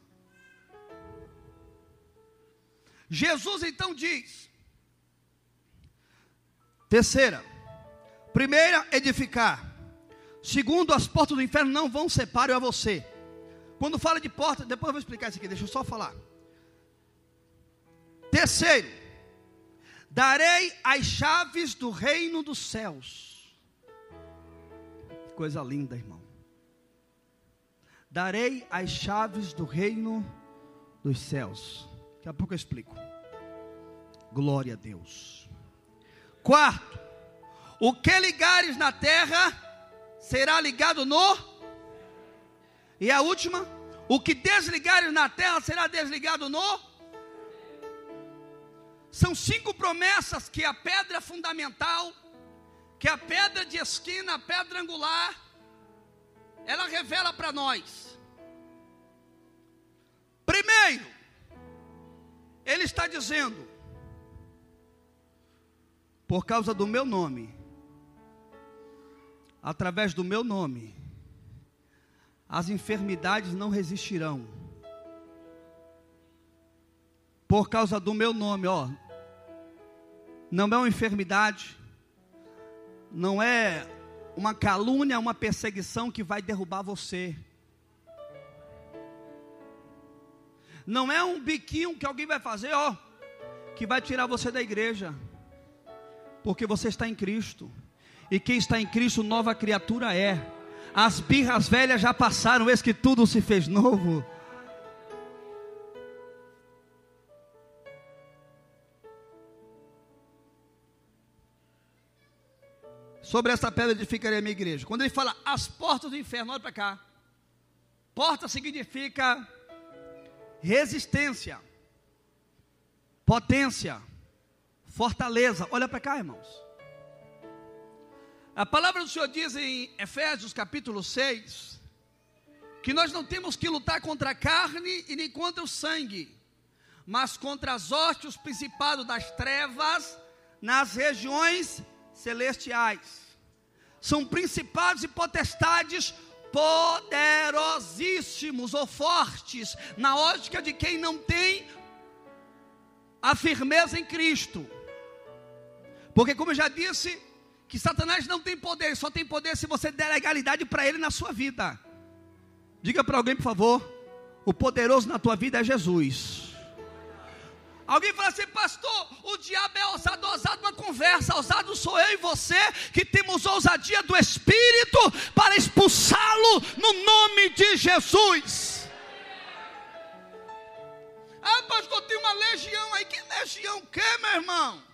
Jesus então diz: terceira, primeira, edificar. Segundo, as portas do inferno não vão separar a você. Quando fala de porta, depois eu vou explicar isso aqui, deixa eu só falar. Terceiro, darei as chaves do reino dos céus. Coisa linda, irmão. Darei as chaves do reino dos céus. Daqui a pouco eu explico. Glória a Deus. Quarto, o que ligares na terra será ligado no. E a última, o que desligares na terra será desligado no são cinco promessas que a pedra fundamental, que a pedra de esquina, a pedra angular, ela revela para nós. Primeiro, ele está dizendo: por causa do meu nome, através do meu nome, as enfermidades não resistirão por causa do meu nome, ó. Não é uma enfermidade, não é uma calúnia, uma perseguição que vai derrubar você. Não é um biquinho que alguém vai fazer, ó, que vai tirar você da igreja. Porque você está em Cristo. E quem está em Cristo, nova criatura é. As birras velhas já passaram, eis que tudo se fez novo. Sobre essa pedra edificarei a minha igreja. Quando ele fala as portas do inferno, olha para cá. Porta significa resistência, potência, fortaleza. Olha para cá, irmãos. A palavra do Senhor diz em Efésios capítulo 6 que nós não temos que lutar contra a carne e nem contra o sangue, mas contra as hostes, os principados das trevas nas regiões celestiais. São principados e potestades poderosíssimos ou fortes, na ótica de quem não tem a firmeza em Cristo. Porque, como eu já disse, que Satanás não tem poder, só tem poder se você der legalidade para ele na sua vida. Diga para alguém, por favor: o poderoso na tua vida é Jesus. Alguém fala assim, pastor, o diabo é ousado, ousado uma conversa, ousado sou eu e você, que temos ousadia do Espírito para expulsá-lo no nome de Jesus. Ah, pastor, tem uma legião aí, que legião que, meu irmão?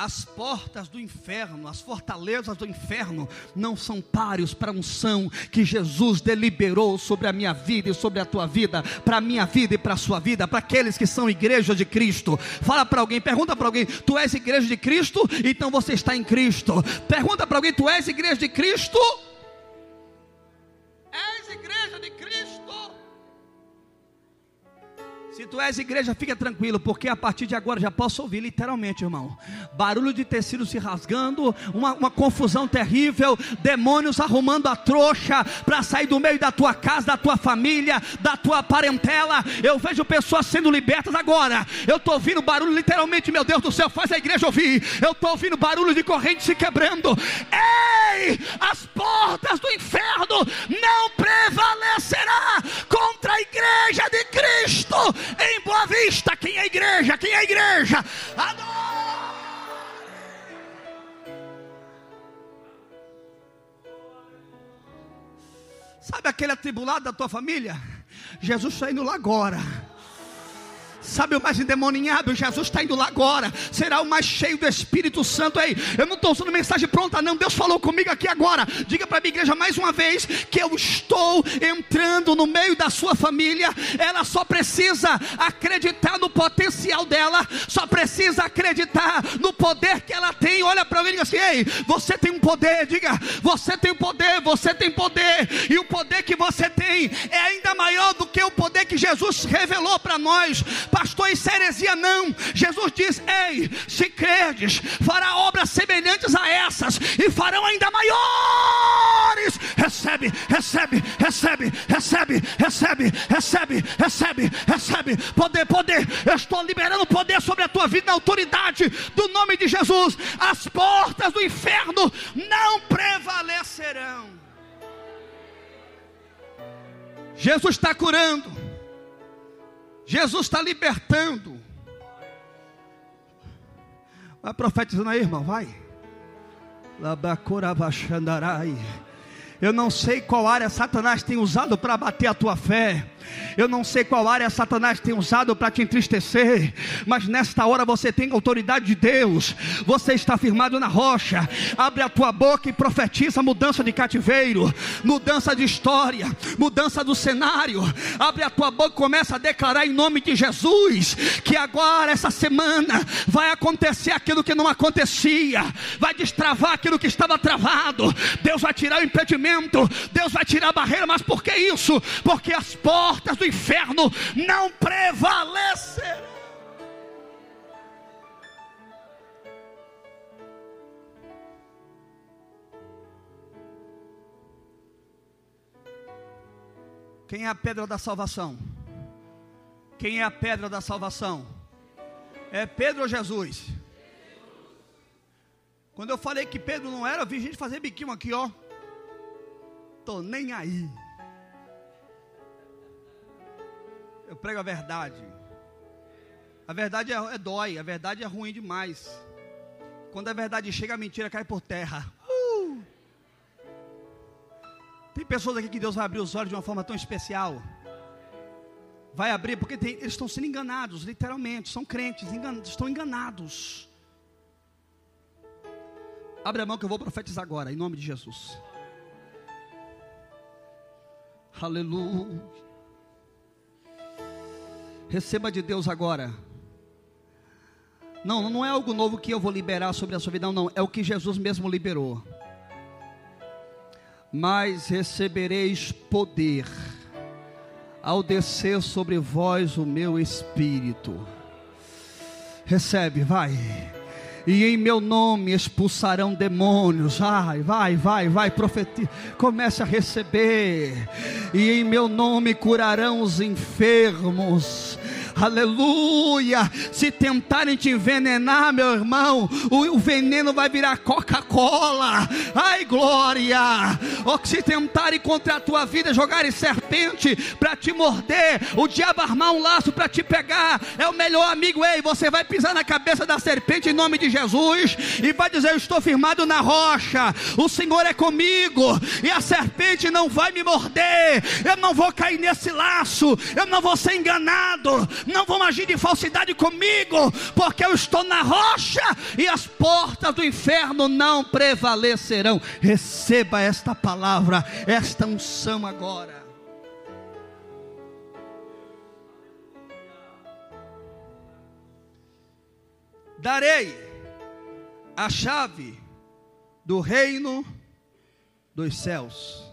As portas do inferno, as fortalezas do inferno, não são páreos para a unção que Jesus deliberou sobre a minha vida e sobre a tua vida, para a minha vida e para a sua vida, para aqueles que são igreja de Cristo. Fala para alguém, pergunta para alguém: tu és igreja de Cristo? Então você está em Cristo. Pergunta para alguém: tu és igreja de Cristo? Se tu és igreja, fica tranquilo, porque a partir de agora já posso ouvir, literalmente, irmão. Barulho de tecido se rasgando, uma, uma confusão terrível, demônios arrumando a trouxa para sair do meio da tua casa, da tua família, da tua parentela. Eu vejo pessoas sendo libertas agora. Eu estou ouvindo barulho, literalmente, meu Deus do céu, faz a igreja ouvir. Eu estou ouvindo barulho de corrente se quebrando. Ei, as portas do inferno não prevalecerá contra a igreja de Cristo em Boa Vista. Quem é igreja? Quem é igreja? Adore! Sabe aquele atribulado da tua família? Jesus está indo lá agora. Sabe o mais endemoninhado? Jesus está indo lá agora. Será o mais cheio do Espírito Santo aí. Eu não estou usando mensagem pronta, não. Deus falou comigo aqui agora. Diga para a minha igreja mais uma vez que eu estou entrando no meio da sua família. Ela só precisa acreditar no potencial dela, só precisa acreditar no poder que ela tem. Olha para mim e diga assim: Ei, você tem um poder. Diga, você tem um poder, você tem poder. E o poder que você tem é ainda maior do que o poder que Jesus revelou para nós pastor, isso é heresia, não. Jesus diz: Ei, se credes, fará obras semelhantes a essas, e farão ainda maiores. Recebe, recebe, recebe, recebe, recebe, recebe, recebe, recebe. Poder, poder. Eu estou liberando poder sobre a tua vida na autoridade do nome de Jesus. As portas do inferno não prevalecerão. Jesus está curando. Jesus está libertando. Vai profetizando aí, irmão, vai. Eu não sei qual área Satanás tem usado para bater a tua fé. Eu não sei qual área Satanás tem usado para te entristecer, mas nesta hora você tem autoridade de Deus, você está firmado na rocha. Abre a tua boca e profetiza mudança de cativeiro, mudança de história, mudança do cenário. Abre a tua boca e começa a declarar em nome de Jesus que agora, essa semana, vai acontecer aquilo que não acontecia, vai destravar aquilo que estava travado. Deus vai tirar o impedimento, Deus vai tirar a barreira, mas por que isso? Porque as portas portas do inferno não prevalecerão. Quem é a pedra da salvação? Quem é a pedra da salvação? É Pedro ou Jesus? Quando eu falei que Pedro não era, eu vi gente fazer biquinho aqui, ó. Tô nem aí. Prego a verdade. A verdade é, é, dói, a verdade é ruim demais. Quando a verdade chega, a mentira cai por terra. Uh! Tem pessoas aqui que Deus vai abrir os olhos de uma forma tão especial. Vai abrir porque tem, eles estão sendo enganados, literalmente. São crentes, engan, estão enganados. Abre a mão que eu vou profetizar agora, em nome de Jesus. Aleluia. Receba de Deus agora. Não, não é algo novo que eu vou liberar sobre a sua vida, não. É o que Jesus mesmo liberou. Mas recebereis poder ao descer sobre vós o meu espírito. Recebe, vai e em meu nome expulsarão demônios. Vai, vai, vai, vai, profetiza. Comece a receber, e em meu nome curarão os enfermos aleluia. Se tentarem te envenenar, meu irmão, o, o veneno vai virar Coca-Cola, ai glória. Ou se tentarem contra a tua vida jogarem serpente para te morder, o diabo armar um laço para te pegar, é o melhor amigo. Ei, você vai pisar na cabeça da serpente em nome de Jesus e vai dizer: Eu estou firmado na rocha, o Senhor é comigo, e a serpente não vai me morder, eu não vou cair nesse laço, eu não vou ser enganado, não vão agir de falsidade comigo, porque eu estou na rocha e as portas do inferno não prevalecerão. Receba esta palavra, esta unção agora. Darei a chave do reino dos céus.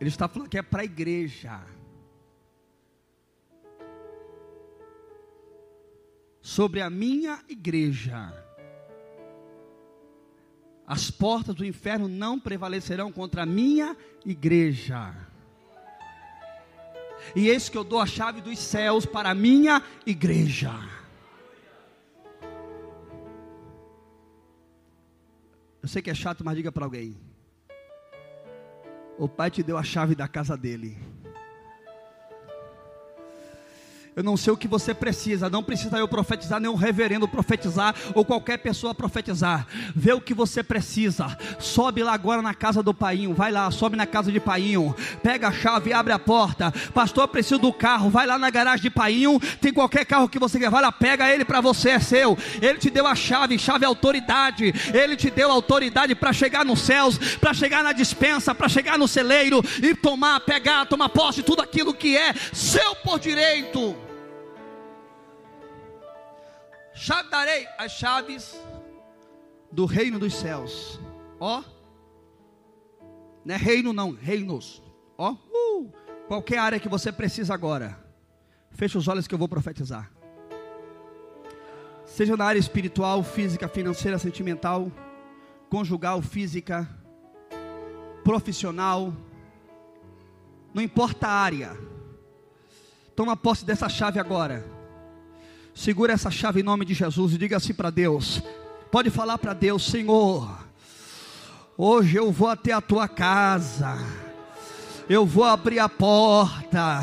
Ele está falando que é para a igreja. Sobre a minha igreja. As portas do inferno não prevalecerão contra a minha igreja. E eis que eu dou a chave dos céus para a minha igreja. Eu sei que é chato, mas diga para alguém. O pai te deu a chave da casa dele. Eu não sei o que você precisa, não precisa eu profetizar, nem um reverendo profetizar, ou qualquer pessoa profetizar. Vê o que você precisa. Sobe lá agora na casa do painho, vai lá, sobe na casa de painho, pega a chave, abre a porta. Pastor, preciso do carro, vai lá na garagem de painho, tem qualquer carro que você quer, vai lá, pega ele para você, é seu. Ele te deu a chave, chave é autoridade. Ele te deu autoridade para chegar nos céus, para chegar na dispensa, para chegar no celeiro e tomar, pegar, tomar posse de tudo aquilo que é seu por direito. Chave darei as chaves do reino dos céus. Ó, não é reino não, reinos. Ó, uh, qualquer área que você precisa agora. Feche os olhos que eu vou profetizar. Seja na área espiritual, física, financeira, sentimental, conjugal, física, profissional, não importa a área. Toma posse dessa chave agora. Segura essa chave em nome de Jesus e diga assim para Deus. Pode falar para Deus, Senhor. Hoje eu vou até a tua casa. Eu vou abrir a porta.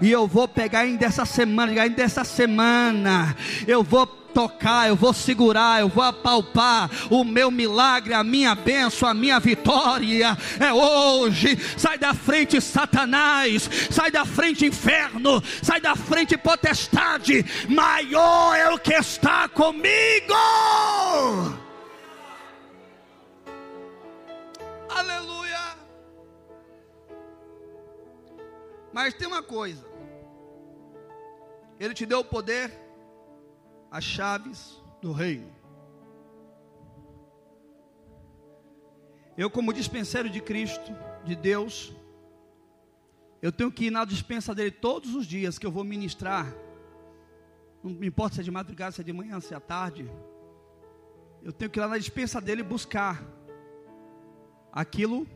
E eu vou pegar ainda essa semana, ainda essa semana, eu vou tocar, eu vou segurar, eu vou apalpar o meu milagre, a minha bênção, a minha vitória. É hoje. Sai da frente, Satanás. Sai da frente, inferno. Sai da frente, potestade. Maior é o que está comigo. Aleluia. Mas tem uma coisa. Ele te deu o poder as chaves do reino. Eu, como dispensário de Cristo, de Deus, eu tenho que ir na dispensa dele todos os dias que eu vou ministrar. Não me importa se é de madrugada, se é de manhã, se é à tarde. Eu tenho que ir lá na dispensa dele buscar aquilo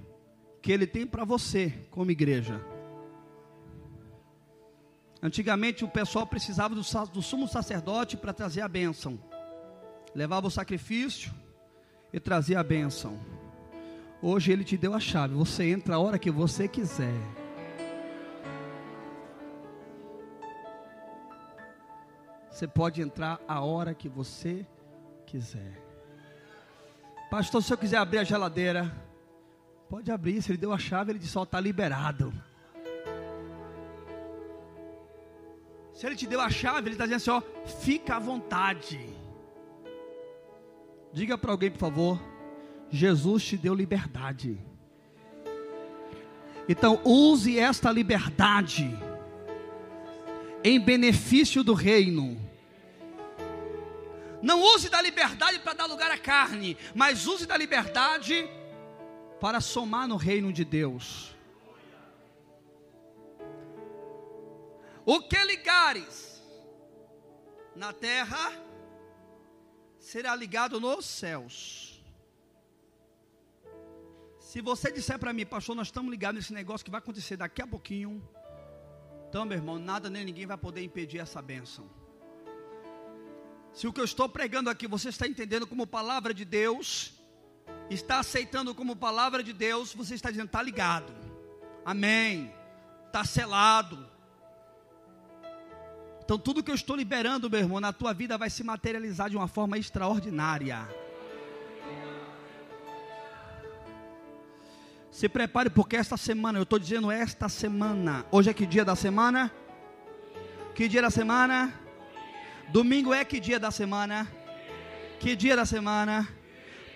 que ele tem para você, como igreja. Antigamente o pessoal precisava do, do sumo sacerdote para trazer a bênção. Levava o sacrifício e trazia a bênção. Hoje ele te deu a chave. Você entra a hora que você quiser. Você pode entrar a hora que você quiser. Pastor, se eu quiser abrir a geladeira, pode abrir. Se ele deu a chave, ele disse: só está liberado. Se ele te deu a chave, ele está dizendo assim: ó, fica à vontade. Diga para alguém, por favor. Jesus te deu liberdade. Então, use esta liberdade em benefício do reino. Não use da liberdade para dar lugar à carne, mas use da liberdade para somar no reino de Deus. O que ligares na terra será ligado nos céus. Se você disser para mim, pastor, nós estamos ligados nesse negócio que vai acontecer daqui a pouquinho, então, meu irmão, nada nem ninguém vai poder impedir essa bênção. Se o que eu estou pregando aqui você está entendendo como palavra de Deus, está aceitando como palavra de Deus, você está dizendo, está ligado, amém, está selado, então, tudo que eu estou liberando, meu irmão, na tua vida vai se materializar de uma forma extraordinária. Se prepare, porque esta semana, eu estou dizendo esta semana. Hoje é que dia da semana? Que dia da semana? Domingo é que dia da semana? Que dia da semana?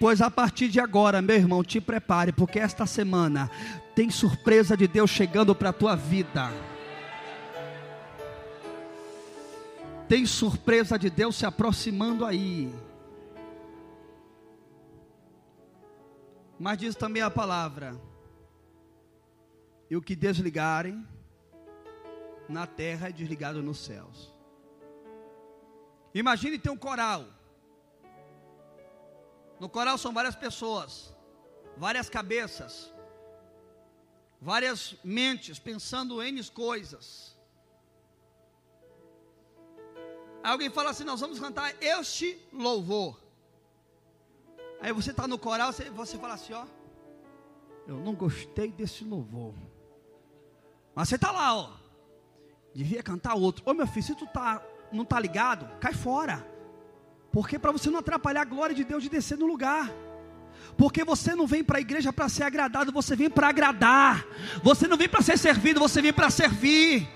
Pois a partir de agora, meu irmão, te prepare, porque esta semana tem surpresa de Deus chegando para a tua vida. Tem surpresa de Deus se aproximando aí. Mas diz também a palavra: e o que desligarem na terra é desligado nos céus. Imagine ter um coral. No coral são várias pessoas, várias cabeças, várias mentes pensando em coisas. Alguém fala assim: Nós vamos cantar este louvor. Aí você está no coral, você, você fala assim: Ó, eu não gostei desse louvor. Mas você está lá, ó. Devia cantar outro. Ô meu filho, se tu tá, não tá ligado, cai fora. Porque para você não atrapalhar a glória de Deus de descer no lugar. Porque você não vem para a igreja para ser agradado, você vem para agradar. Você não vem para ser servido, você vem para servir.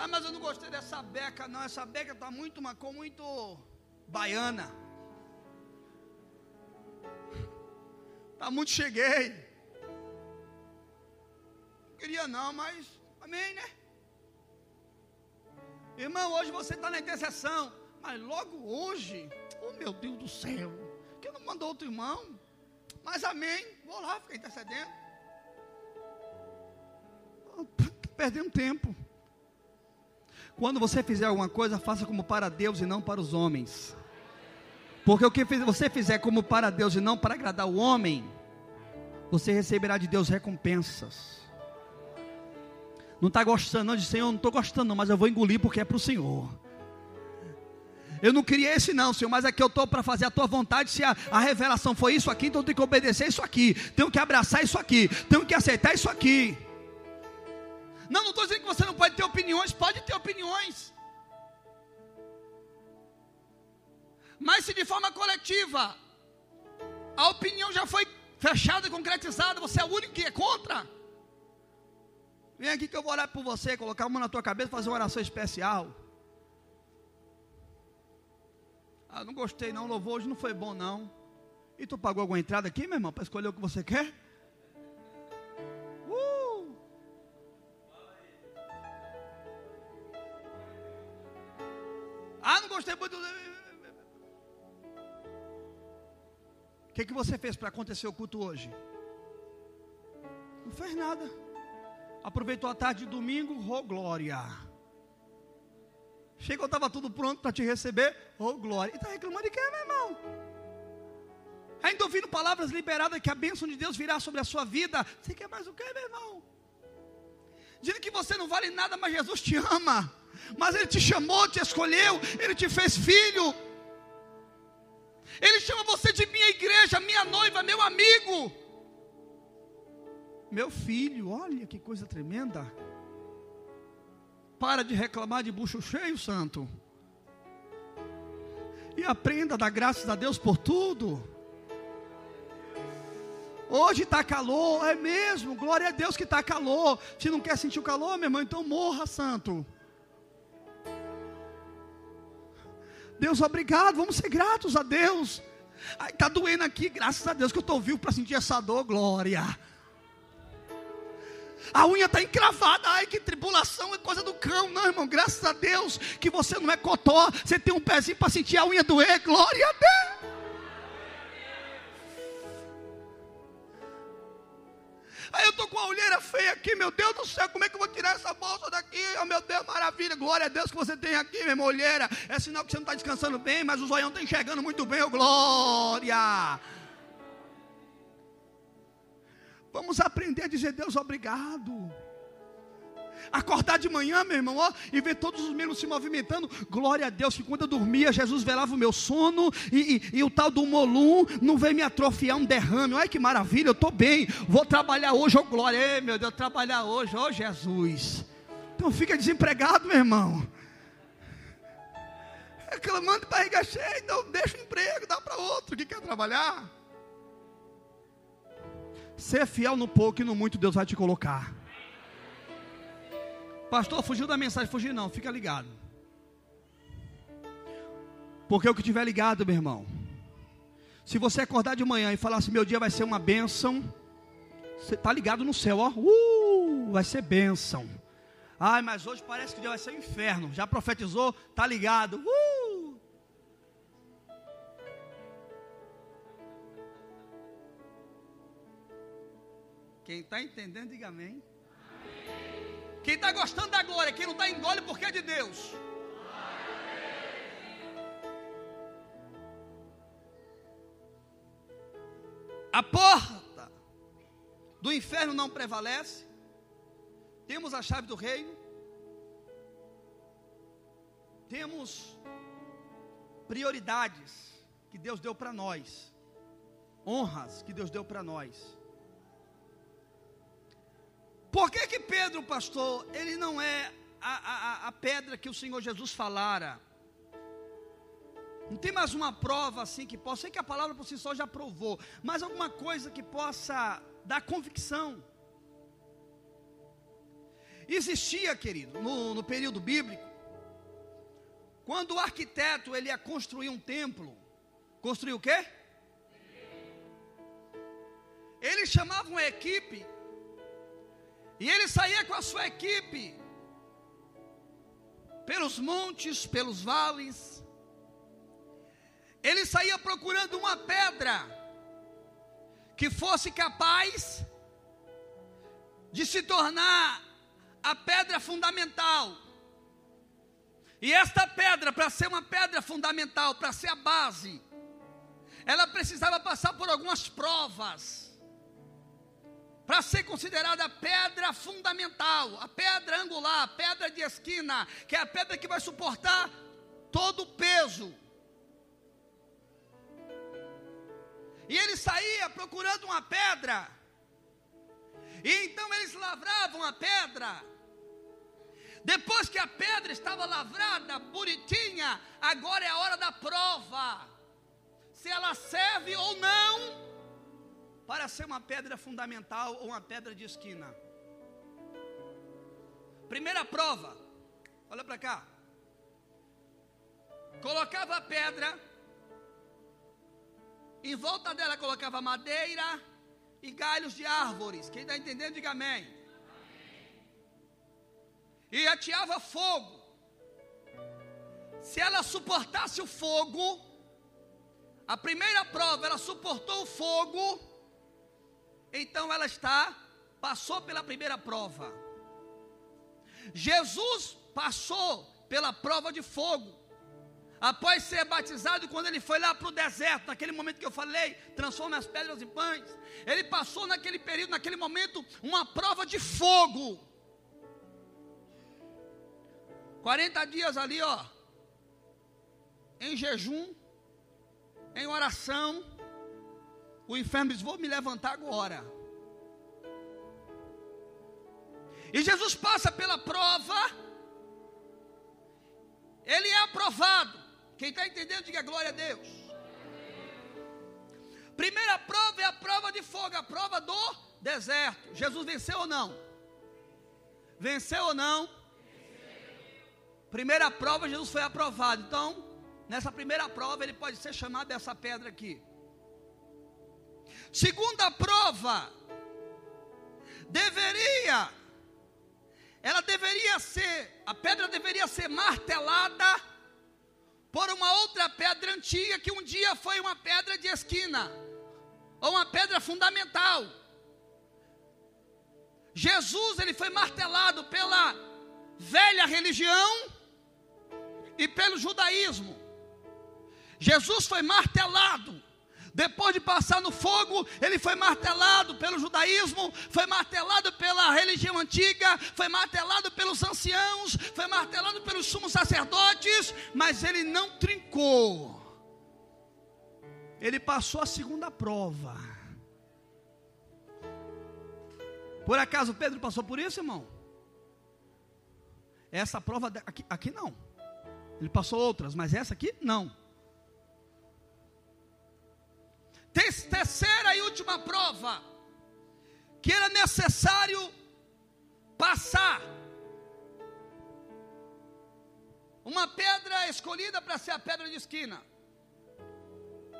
Ah, mas eu não gostei dessa beca, não. Essa beca está muito, com muito baiana. Está muito cheguei. Não queria não, mas amém, né? Irmão, hoje você está na intercessão. Mas logo hoje, oh meu Deus do céu, que não mandou outro irmão. Mas amém, vou lá ficar intercedendo. Perdendo tempo. Quando você fizer alguma coisa, faça como para Deus e não para os homens. Porque o que você fizer como para Deus e não para agradar o homem, você receberá de Deus recompensas. Não está gostando, não, de Senhor, não estou gostando, não, mas eu vou engolir porque é para o Senhor. Eu não queria esse não, Senhor, mas aqui eu estou para fazer a tua vontade. Se a, a, revelação foi isso aqui, então eu tenho que obedecer isso aqui. Tenho que abraçar isso aqui. Tenho que aceitar isso aqui. Não, não estou dizendo que você não pode ter opiniões, pode ter opiniões. Mas se de forma coletiva a opinião já foi fechada concretizada, você é o único que é contra. Vem aqui que eu vou orar por você, colocar a mão na tua cabeça, fazer uma oração especial. Ah, não gostei não, louvor hoje não foi bom não. E tu pagou alguma entrada aqui, meu irmão, para escolher o que você quer? Ah, não gostei muito. O que, que você fez para acontecer o culto hoje? Não fez nada. Aproveitou a tarde de domingo, oh glória. Chegou, estava tudo pronto para te receber. Oh, glória. E está reclamando de quê, meu irmão? Ainda ouvindo palavras liberadas que a bênção de Deus virá sobre a sua vida. Você quer mais o quê, meu irmão? Dizendo que você não vale nada, mas Jesus te ama. Mas Ele te chamou, te escolheu, Ele te fez filho. Ele chama você de minha igreja, minha noiva, meu amigo. Meu filho, olha que coisa tremenda. Para de reclamar de bucho cheio, santo. E aprenda a dar graças a Deus por tudo. Hoje está calor, é mesmo, glória a Deus que está calor. Se não quer sentir o calor, meu irmão, então morra, santo. Deus, obrigado, vamos ser gratos a Deus. Está doendo aqui, graças a Deus que eu estou vivo para sentir essa dor, glória. A unha está encravada, ai que tribulação, é coisa do cão. Não, irmão, graças a Deus que você não é cotó, você tem um pezinho para sentir a unha doer, glória a Deus. Aí eu estou com a olheira feia aqui, meu Deus do céu, como é que eu vou tirar essa bolsa daqui? Oh meu Deus, maravilha, glória a Deus que você tem aqui, meu irmão, olheira. É sinal que você não está descansando bem, mas o zoião está enxergando muito bem, oh glória. Vamos aprender a dizer Deus obrigado. Acordar de manhã, meu irmão, ó, e ver todos os membros se movimentando. Glória a Deus, que quando eu dormia, Jesus velava o meu sono, e, e, e o tal do molum não veio me atrofiar um derrame. Olha que maravilha, eu estou bem. Vou trabalhar hoje, ó glória. Ei, meu Deus, trabalhar hoje, ó Jesus. Então fica desempregado, meu irmão. Reclamando de barriga cheia, então deixa o emprego, dá para outro que quer trabalhar. Ser fiel no pouco e no muito Deus vai te colocar. Pastor, fugiu da mensagem, fugir não, fica ligado. Porque o que tiver ligado, meu irmão. Se você acordar de manhã e falar assim, meu dia vai ser uma bênção, você está ligado no céu, ó. Uh, vai ser bênção. Ai, mas hoje parece que o dia vai ser um inferno. Já profetizou, está ligado. Uh, Quem está entendendo, diga amém. Quem está gostando da glória, quem não está engole porque é de Deus. A porta do inferno não prevalece. Temos a chave do reino. Temos prioridades que Deus deu para nós. Honras que Deus deu para nós. Por que que Pedro, pastor, ele não é a, a, a pedra que o Senhor Jesus falara? Não tem mais uma prova assim que possa. Sei que a palavra por si só já provou, mas alguma coisa que possa dar convicção. Existia, querido, no, no período bíblico, quando o arquiteto ele ia construir um templo, construir o quê? Ele chamava uma equipe e ele saía com a sua equipe pelos montes, pelos vales. Ele saía procurando uma pedra que fosse capaz de se tornar a pedra fundamental. E esta pedra, para ser uma pedra fundamental, para ser a base, ela precisava passar por algumas provas para ser considerada a pedra fundamental, a pedra angular, a pedra de esquina, que é a pedra que vai suportar todo o peso. E ele saía procurando uma pedra. E então eles lavravam a pedra. Depois que a pedra estava lavrada, bonitinha, agora é a hora da prova. Se ela serve ou não para ser uma pedra fundamental ou uma pedra de esquina. Primeira prova, olha para cá. Colocava a pedra, em volta dela colocava madeira e galhos de árvores. Quem está entendendo, diga amém. E ateava fogo. Se ela suportasse o fogo, a primeira prova, ela suportou o fogo, então ela está, passou pela primeira prova. Jesus passou pela prova de fogo. Após ser batizado, quando ele foi lá para o deserto, naquele momento que eu falei, transforma as pedras em pães. Ele passou naquele período, naquele momento, uma prova de fogo. 40 dias ali, ó, em jejum, em oração, o inferno diz: Vou me levantar agora. E Jesus passa pela prova, ele é aprovado. Quem está entendendo, diga glória a Deus. Primeira prova é a prova de fogo, a prova do deserto. Jesus venceu ou não? Venceu ou não? Primeira prova, Jesus foi aprovado. Então, nessa primeira prova, ele pode ser chamado dessa pedra aqui. Segunda prova, deveria, ela deveria ser, a pedra deveria ser martelada por uma outra pedra antiga que um dia foi uma pedra de esquina, ou uma pedra fundamental. Jesus, ele foi martelado pela velha religião e pelo judaísmo. Jesus foi martelado depois de passar no fogo, ele foi martelado pelo judaísmo, foi martelado pela religião antiga, foi martelado pelos anciãos, foi martelado pelos sumos sacerdotes, mas ele não trincou. Ele passou a segunda prova. Por acaso Pedro passou por isso, irmão? Essa prova aqui, aqui não. Ele passou outras, mas essa aqui não. Terceira e última prova, que era necessário passar. Uma pedra escolhida para ser a pedra de esquina,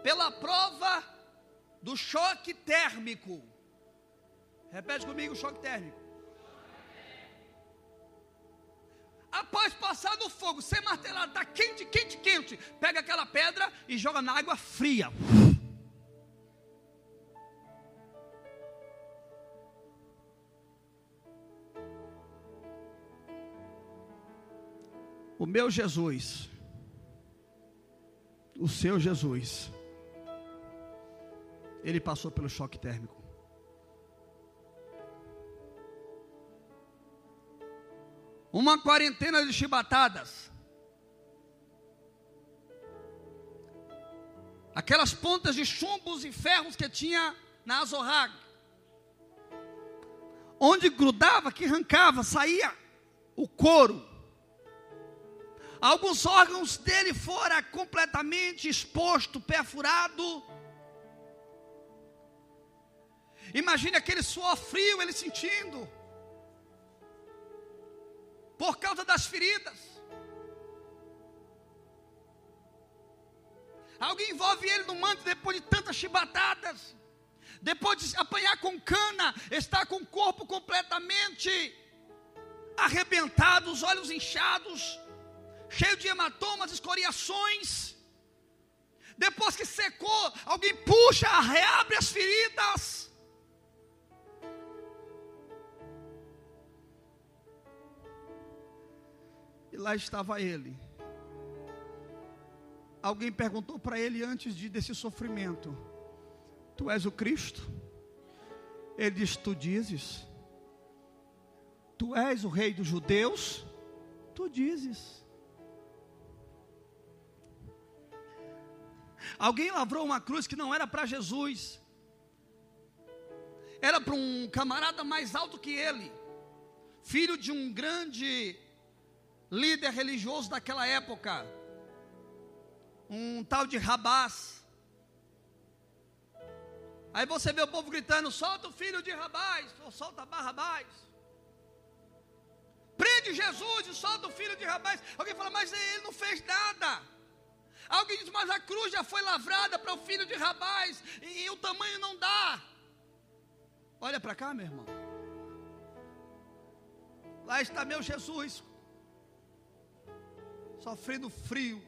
pela prova do choque térmico. Repete comigo: choque térmico. Após passar no fogo, ser martelado, está quente, quente, quente. Pega aquela pedra e joga na água fria. O meu Jesus, o seu Jesus, ele passou pelo choque térmico. Uma quarentena de chibatadas. Aquelas pontas de chumbos e ferros que tinha na Azorrag. onde grudava, que arrancava, saía o couro. Alguns órgãos dele fora completamente exposto, perfurado. Imagine aquele suor frio ele sentindo. Por causa das feridas. Alguém envolve ele no manto depois de tantas chibatadas. Depois de apanhar com cana, está com o corpo completamente arrebentado, os olhos inchados, cheio de hematomas, escoriações. Depois que secou, alguém puxa, reabre as feridas. E lá estava ele. Alguém perguntou para ele antes de, desse sofrimento: Tu és o Cristo? Ele diz: Tu dizes. Tu és o rei dos judeus? Tu dizes. Alguém lavrou uma cruz que não era para Jesus, era para um camarada mais alto que ele, filho de um grande líder religioso daquela época, um tal de Rabás. Aí você vê o povo gritando: solta o filho de Rabás, ou solta Barrabás. Prende Jesus e solta o filho de Rabás. Alguém fala, mas ele não fez nada. Alguém diz, mas a cruz já foi lavrada para o filho de Rabás e, e o tamanho não dá. Olha para cá, meu irmão. Lá está meu Jesus, sofrendo frio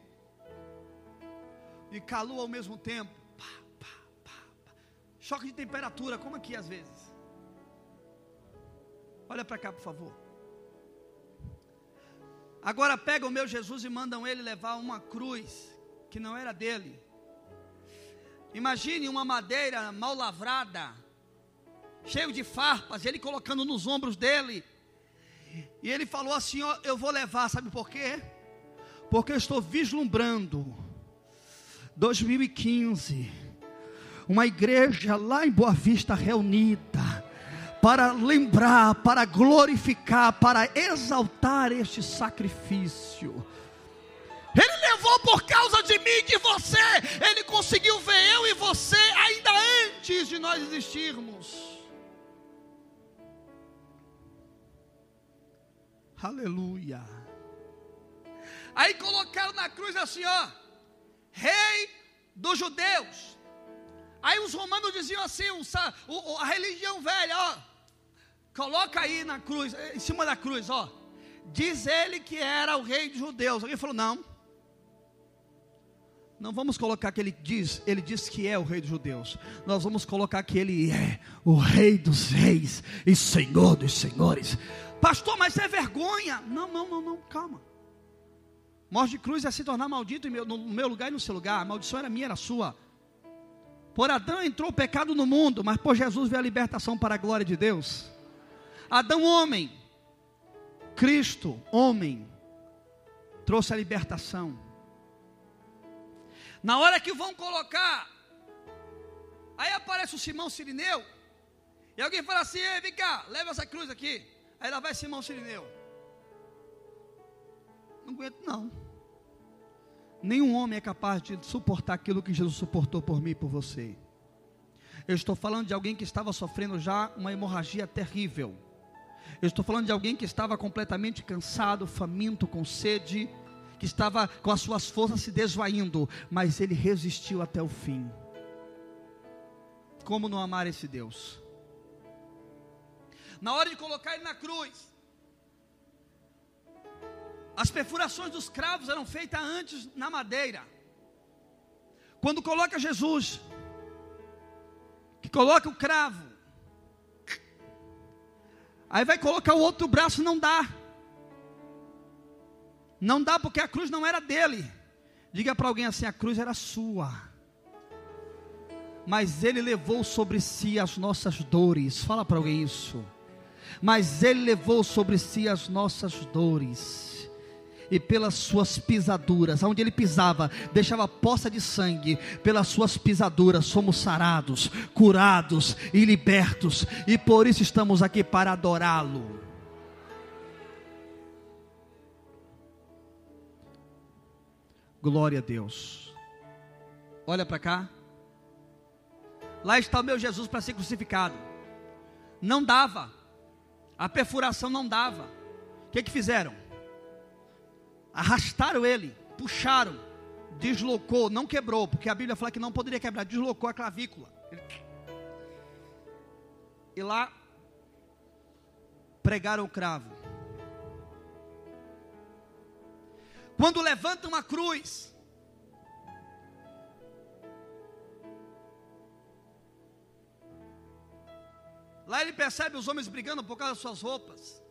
e calor ao mesmo tempo. Pá, pá, pá, Choque de temperatura, como aqui às vezes. Olha para cá, por favor. Agora pega o meu Jesus e mandam ele levar uma cruz que não era dele. Imagine uma madeira mal lavrada, cheio de farpas, ele colocando nos ombros dele. E ele falou assim: ó, Eu vou levar, sabe por quê? Porque eu estou vislumbrando 2015, uma igreja lá em Boa Vista reunida, para lembrar, para glorificar, para exaltar este sacrifício. Ele levou por causa de mim e de você. Ele conseguiu ver eu e você ainda antes de nós existirmos. Aleluia. Aí colocaram na cruz assim, ó, Rei dos Judeus. Aí os romanos diziam assim, o, a religião velha, ó, coloca aí na cruz, em cima da cruz, ó. Diz ele que era o rei dos judeus. Alguém falou, não. Não vamos colocar que ele diz, ele diz que é o rei dos judeus. Nós vamos colocar que ele é o rei dos reis e senhor dos senhores. Pastor, mas é vergonha. Não, não, não, não, calma. Morte de cruz é se tornar maldito no meu lugar e no seu lugar. A maldição era minha, era sua. Por Adão entrou o pecado no mundo, mas por Jesus veio a libertação para a glória de Deus. Adão, homem. Cristo, homem. Trouxe a libertação. Na hora que vão colocar, aí aparece o Simão Sirineu, e alguém fala assim: Ei, vem cá, leva essa cruz aqui. Aí lá vai Simão Sirineu. Não aguento, não. Nenhum homem é capaz de suportar aquilo que Jesus suportou por mim e por você. Eu estou falando de alguém que estava sofrendo já uma hemorragia terrível. Eu estou falando de alguém que estava completamente cansado, faminto, com sede que estava com as suas forças se desvaindo, mas ele resistiu até o fim. Como não amar esse Deus? Na hora de colocar ele na cruz, as perfurações dos cravos eram feitas antes na madeira. Quando coloca Jesus, que coloca o cravo, aí vai colocar o outro braço, não dá. Não dá porque a cruz não era dele. Diga para alguém assim: a cruz era sua. Mas ele levou sobre si as nossas dores. Fala para alguém isso. Mas ele levou sobre si as nossas dores. e pelas suas pisaduras, onde ele pisava, deixava poça de sangue, pelas suas pisaduras somos sarados, curados e libertos, e por isso estamos aqui para adorá-lo. Glória a Deus. Olha para cá. Lá está o meu Jesus para ser crucificado. Não dava. A perfuração não dava. O que, que fizeram? Arrastaram ele, puxaram, deslocou, não quebrou, porque a Bíblia fala que não poderia quebrar, deslocou a clavícula. E lá pregaram o cravo. Quando levantam a cruz, lá ele percebe os homens brigando por causa das suas roupas.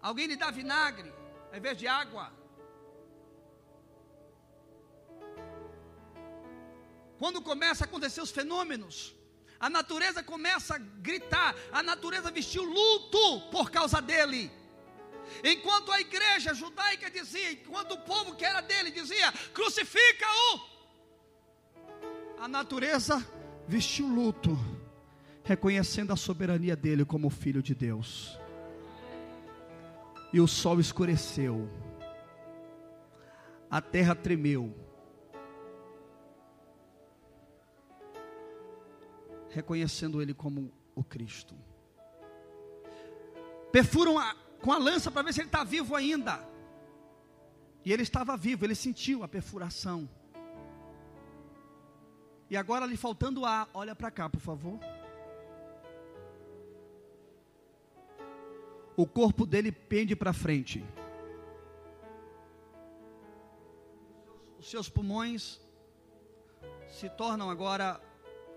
Alguém lhe dá vinagre ao invés de água. Quando começa a acontecer os fenômenos, a natureza começa a gritar, a natureza vestiu luto por causa dele. Enquanto a igreja judaica dizia, enquanto o povo que era dele dizia: crucifica-o. A natureza vestiu luto, reconhecendo a soberania dele como filho de Deus. E o sol escureceu, a terra tremeu, reconhecendo ele como o Cristo. Perfuram a, com a lança para ver se ele está vivo ainda. E ele estava vivo, ele sentiu a perfuração. E agora lhe faltando ar, olha para cá, por favor. O corpo dele pende para frente. Os seus pulmões se tornam agora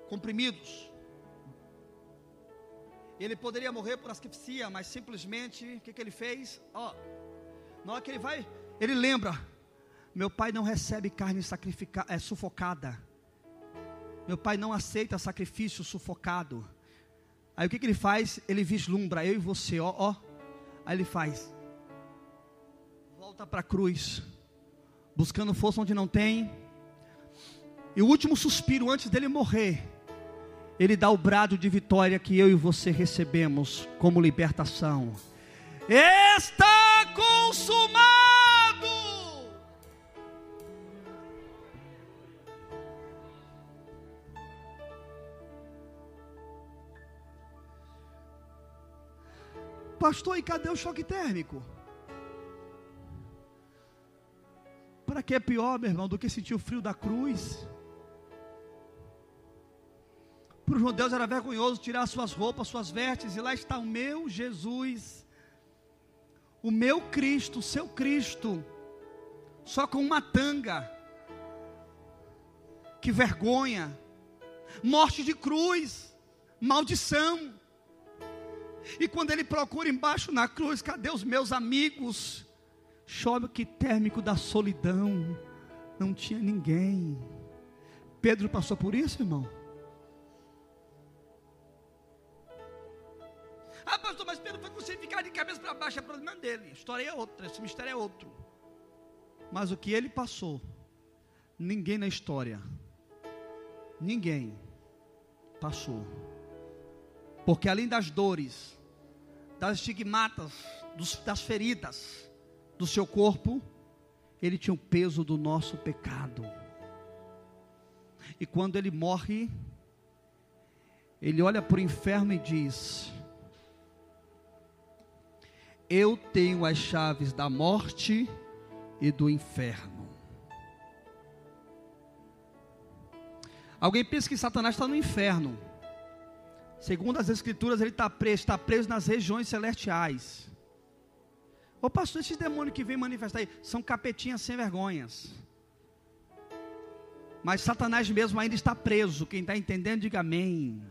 comprimidos. Ele poderia morrer por asfixia, mas simplesmente, o que, que ele fez? Ó, na hora que ele vai, ele lembra: meu pai não recebe carne sacrificada, é sufocada. Meu pai não aceita sacrifício sufocado. Aí o que, que ele faz? Ele vislumbra eu e você, ó, ó. Aí ele faz, volta para a cruz, buscando força onde não tem. E o último suspiro antes dele morrer ele dá o brado de vitória que eu e você recebemos como libertação. Está consumado! Pastor, e cadê o choque térmico? Para que é pior, meu irmão, do que sentir o frio da cruz? Para os judeus era vergonhoso tirar suas roupas, suas vestes, e lá está o meu Jesus, o meu Cristo, o seu Cristo, só com uma tanga. Que vergonha, morte de cruz, maldição. E quando ele procura embaixo na cruz, cadê os meus amigos? Choque térmico da solidão, não tinha ninguém. Pedro passou por isso, irmão? Foi crucificado de cabeça para baixo, é problema dele. A história é outra, esse mistério é outro. Mas o que ele passou, ninguém na história, ninguém passou. Porque além das dores, das estigmatas, dos, das feridas do seu corpo, ele tinha o peso do nosso pecado. E quando ele morre, ele olha para o inferno e diz: eu tenho as chaves da morte e do inferno. Alguém pensa que Satanás está no inferno. Segundo as Escrituras, ele está preso, está preso nas regiões celestiais. Ô pastor, esses demônios que vêm manifestar aí são capetinhas sem vergonhas. Mas Satanás mesmo ainda está preso. Quem está entendendo, diga amém.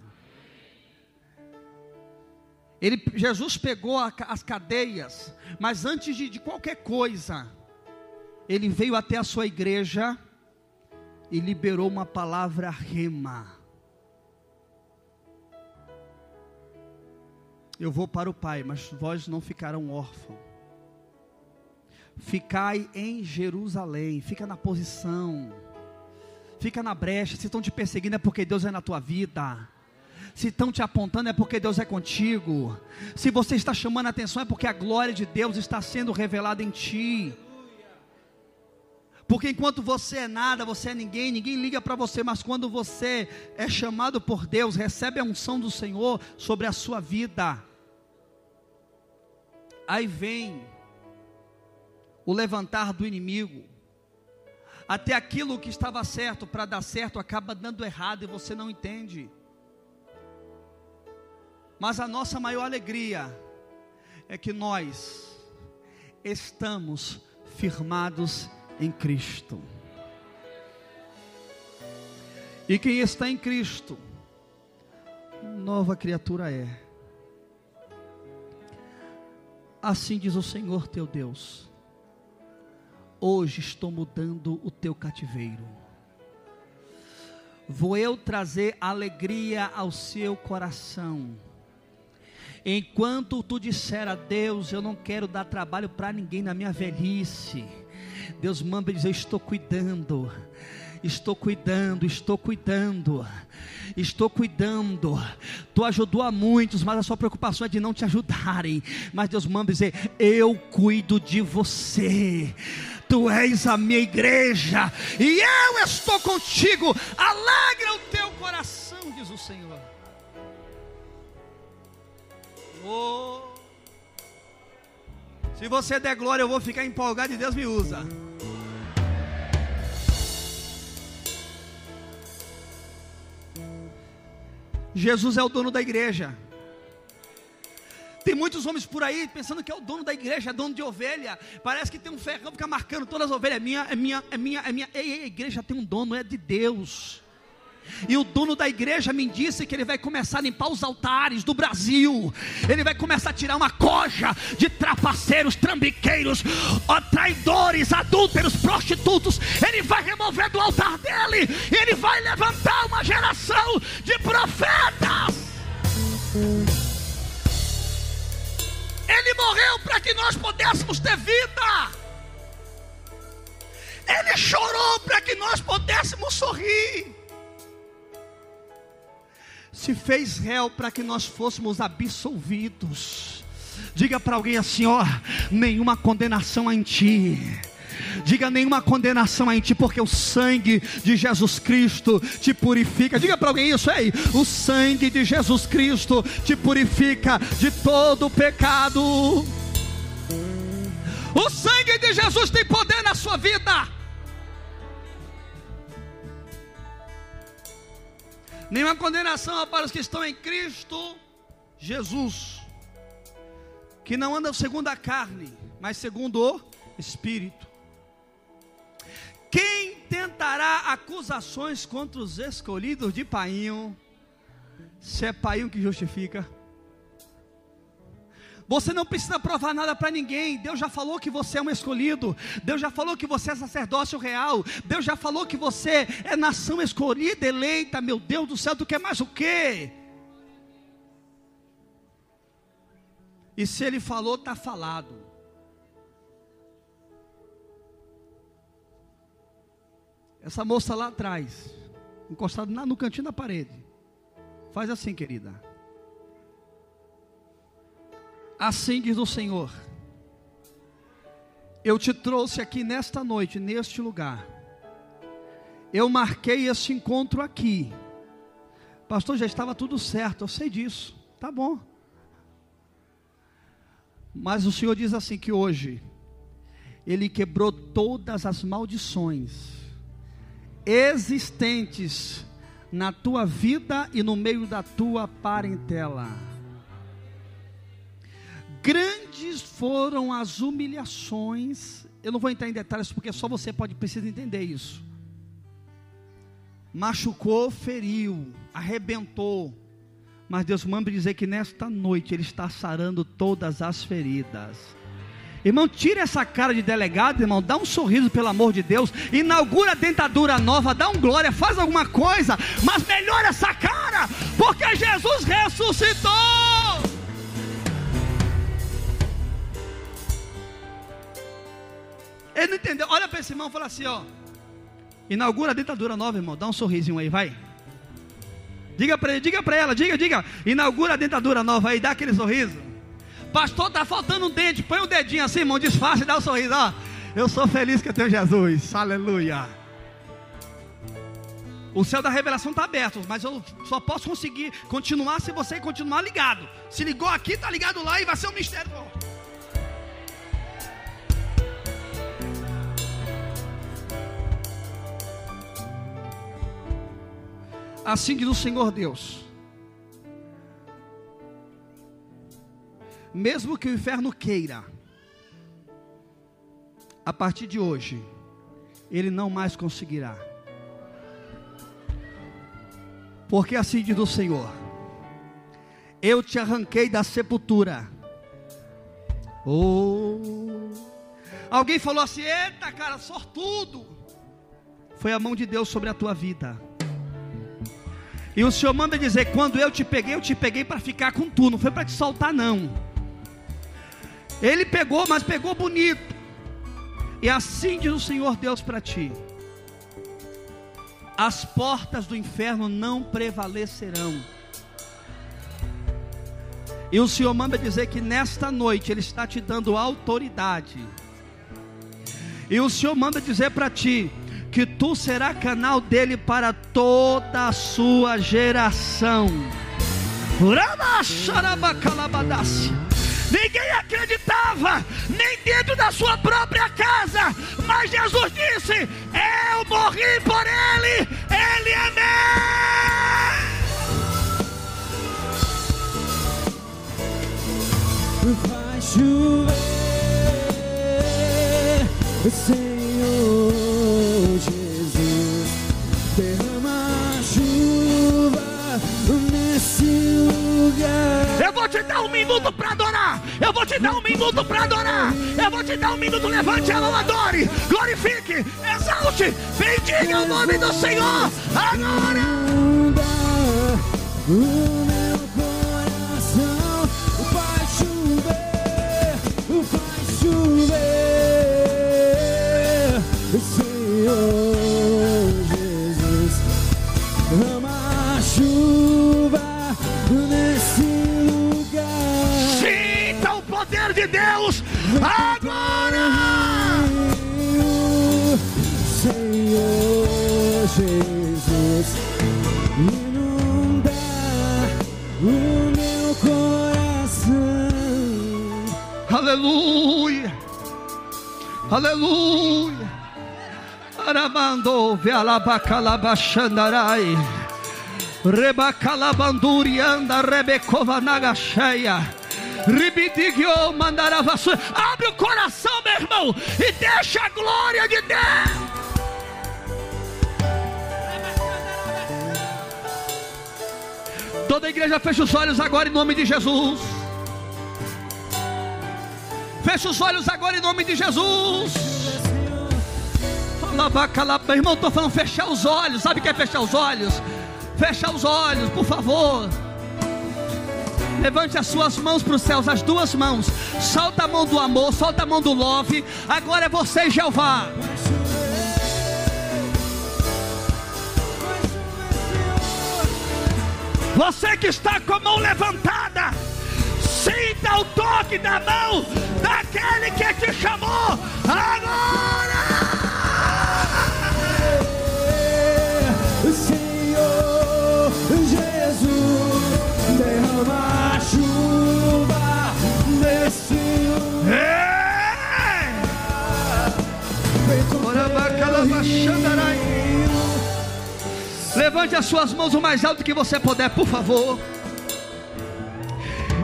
Ele, Jesus pegou a, as cadeias, mas antes de, de qualquer coisa, ele veio até a sua igreja e liberou uma palavra rema. Eu vou para o Pai, mas vós não ficarão órfãos. Ficai em Jerusalém, fica na posição, fica na brecha. Se estão te perseguindo é porque Deus é na tua vida. Se estão te apontando é porque Deus é contigo. Se você está chamando a atenção é porque a glória de Deus está sendo revelada em ti. Porque enquanto você é nada, você é ninguém, ninguém liga para você, mas quando você é chamado por Deus, recebe a unção do Senhor sobre a sua vida. Aí vem o levantar do inimigo. Até aquilo que estava certo para dar certo acaba dando errado e você não entende. Mas a nossa maior alegria é que nós estamos firmados em Cristo. E quem está em Cristo, nova criatura é. Assim diz o Senhor teu Deus. Hoje estou mudando o teu cativeiro. Vou eu trazer alegria ao seu coração. Enquanto tu disser a Deus, eu não quero dar trabalho para ninguém na minha velhice Deus manda dizer: Estou cuidando. Estou cuidando, estou cuidando, estou cuidando. Tu ajudou a muitos, mas a sua preocupação é de não te ajudarem. Mas Deus manda dizer: Eu cuido de você. Tu és a minha igreja e eu estou contigo. Alegra o teu coração, diz o Senhor. Oh. Se você der glória, eu vou ficar empolgado e Deus me usa. Jesus é o dono da igreja. Tem muitos homens por aí pensando que é o dono da igreja, é dono de ovelha. Parece que tem um ferrão, fica marcando todas as ovelhas. É minha, é minha, é minha, é minha. Ei, ei, a igreja tem um dono, é de Deus. E o dono da igreja me disse que ele vai começar a limpar os altares do Brasil. Ele vai começar a tirar uma coja de trapaceiros, trambiqueiros, traidores, adúlteros, prostitutos. Ele vai remover do altar dele. E ele vai levantar uma geração de profetas. Ele morreu para que nós pudéssemos ter vida. Ele chorou para que nós pudéssemos sorrir se fez réu para que nós fôssemos absolvidos. Diga para alguém assim: ó, nenhuma condenação em ti. Diga nenhuma condenação em ti, porque o sangue de Jesus Cristo te purifica. Diga para alguém isso aí: o sangue de Jesus Cristo te purifica de todo pecado. O sangue de Jesus tem poder na sua vida. Nenhuma condenação para os que estão em Cristo Jesus, que não andam segundo a carne, mas segundo o Espírito. Quem tentará acusações contra os escolhidos de Painho, se é Painho que justifica? Você não precisa provar nada para ninguém. Deus já falou que você é um escolhido. Deus já falou que você é sacerdócio real. Deus já falou que você é nação escolhida, eleita. Meu Deus do céu, tu quer mais o quê? E se ele falou, está falado. Essa moça lá atrás, encostada no cantinho da parede, faz assim, querida. Assim diz o Senhor: Eu te trouxe aqui nesta noite, neste lugar. Eu marquei este encontro aqui. Pastor, já estava tudo certo, eu sei disso. Tá bom. Mas o Senhor diz assim que hoje ele quebrou todas as maldições existentes na tua vida e no meio da tua parentela. Grandes foram as humilhações. Eu não vou entrar em detalhes porque só você pode precisar entender isso. Machucou, feriu, arrebentou. Mas Deus manda dizer que nesta noite Ele está sarando todas as feridas. Irmão, tira essa cara de delegado, irmão. Dá um sorriso, pelo amor de Deus. Inaugura a dentadura nova, dá um glória, faz alguma coisa. Mas melhora essa cara, porque Jesus ressuscitou. Ele não entendeu. Olha para esse irmão e fala assim: ó. Inaugura a dentadura nova, irmão. Dá um sorrisinho aí, vai. Diga para ele, diga para ela, diga, diga. Inaugura a dentadura nova aí, dá aquele sorriso. Pastor, tá faltando um dente. Põe um dedinho assim, irmão, disfarce e dá um sorriso. Ó, eu sou feliz que eu tenho Jesus. Aleluia. O céu da revelação está aberto, mas eu só posso conseguir continuar se você continuar ligado. Se ligou aqui, está ligado lá e vai ser um mistério. Assim diz o Senhor Deus. Mesmo que o inferno queira, a partir de hoje, ele não mais conseguirá. Porque assim diz o Senhor: Eu te arranquei da sepultura. Oh. Alguém falou assim: Eita, cara, sortudo. Foi a mão de Deus sobre a tua vida. E o Senhor manda dizer: quando eu te peguei, eu te peguei para ficar com tu, não foi para te soltar, não. Ele pegou, mas pegou bonito. E assim diz o Senhor Deus para ti: as portas do inferno não prevalecerão. E o Senhor manda dizer que nesta noite Ele está te dando autoridade. E o Senhor manda dizer para ti: que tu será canal dele para toda a sua geração. Ninguém acreditava, nem dentro da sua própria casa, mas Jesus disse: Eu morri por ele, ele é meu. Faz chover, Senhor. Eu vou te dar um minuto para adorar. Eu vou te dar um minuto para adorar. Eu vou te dar um minuto. Levante a mão, adore, glorifique, exalte, bendiga o nome do Senhor. Agora. O meu coração vai chover, vai chover, Senhor Jesus, ama a chuva nesse lugar. Sinta o poder de Deus agora. Senhor Jesus, inunda o meu coração. Aleluia. Aleluia. Arabando, vealabacalabachandarai. Rebacalabandurianda rebecova nagacheia. Ribidigio mandaravassu. Abre o coração, meu irmão, e deixa a glória de Deus. Toda a igreja fecha os olhos agora em nome de Jesus. Fecha os olhos agora em nome de Jesus. Meu irmão, estou falando fechar os olhos. Sabe o que é fechar os olhos? Fecha os olhos, por favor. Levante as suas mãos para os céus, as duas mãos. Solta a mão do amor, solta a mão do love. Agora é você, Jeová. Você que está com a mão levantada, sinta o toque da mão daquele que te chamou agora. Derrama chuva nesse. Levante as suas mãos o mais alto que você puder, por favor.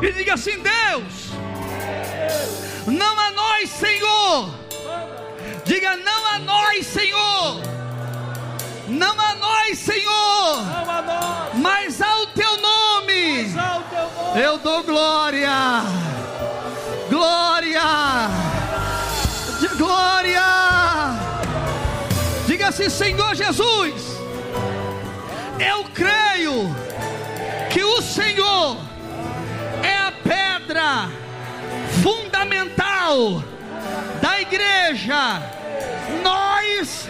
E diga assim: Deus, não a nós, Senhor. Diga não a nós, Senhor. Não a nós, Senhor. Mas ao. Eu dou glória. Glória. De glória. Diga assim, Senhor Jesus eu creio que o Senhor é a pedra fundamental da igreja nós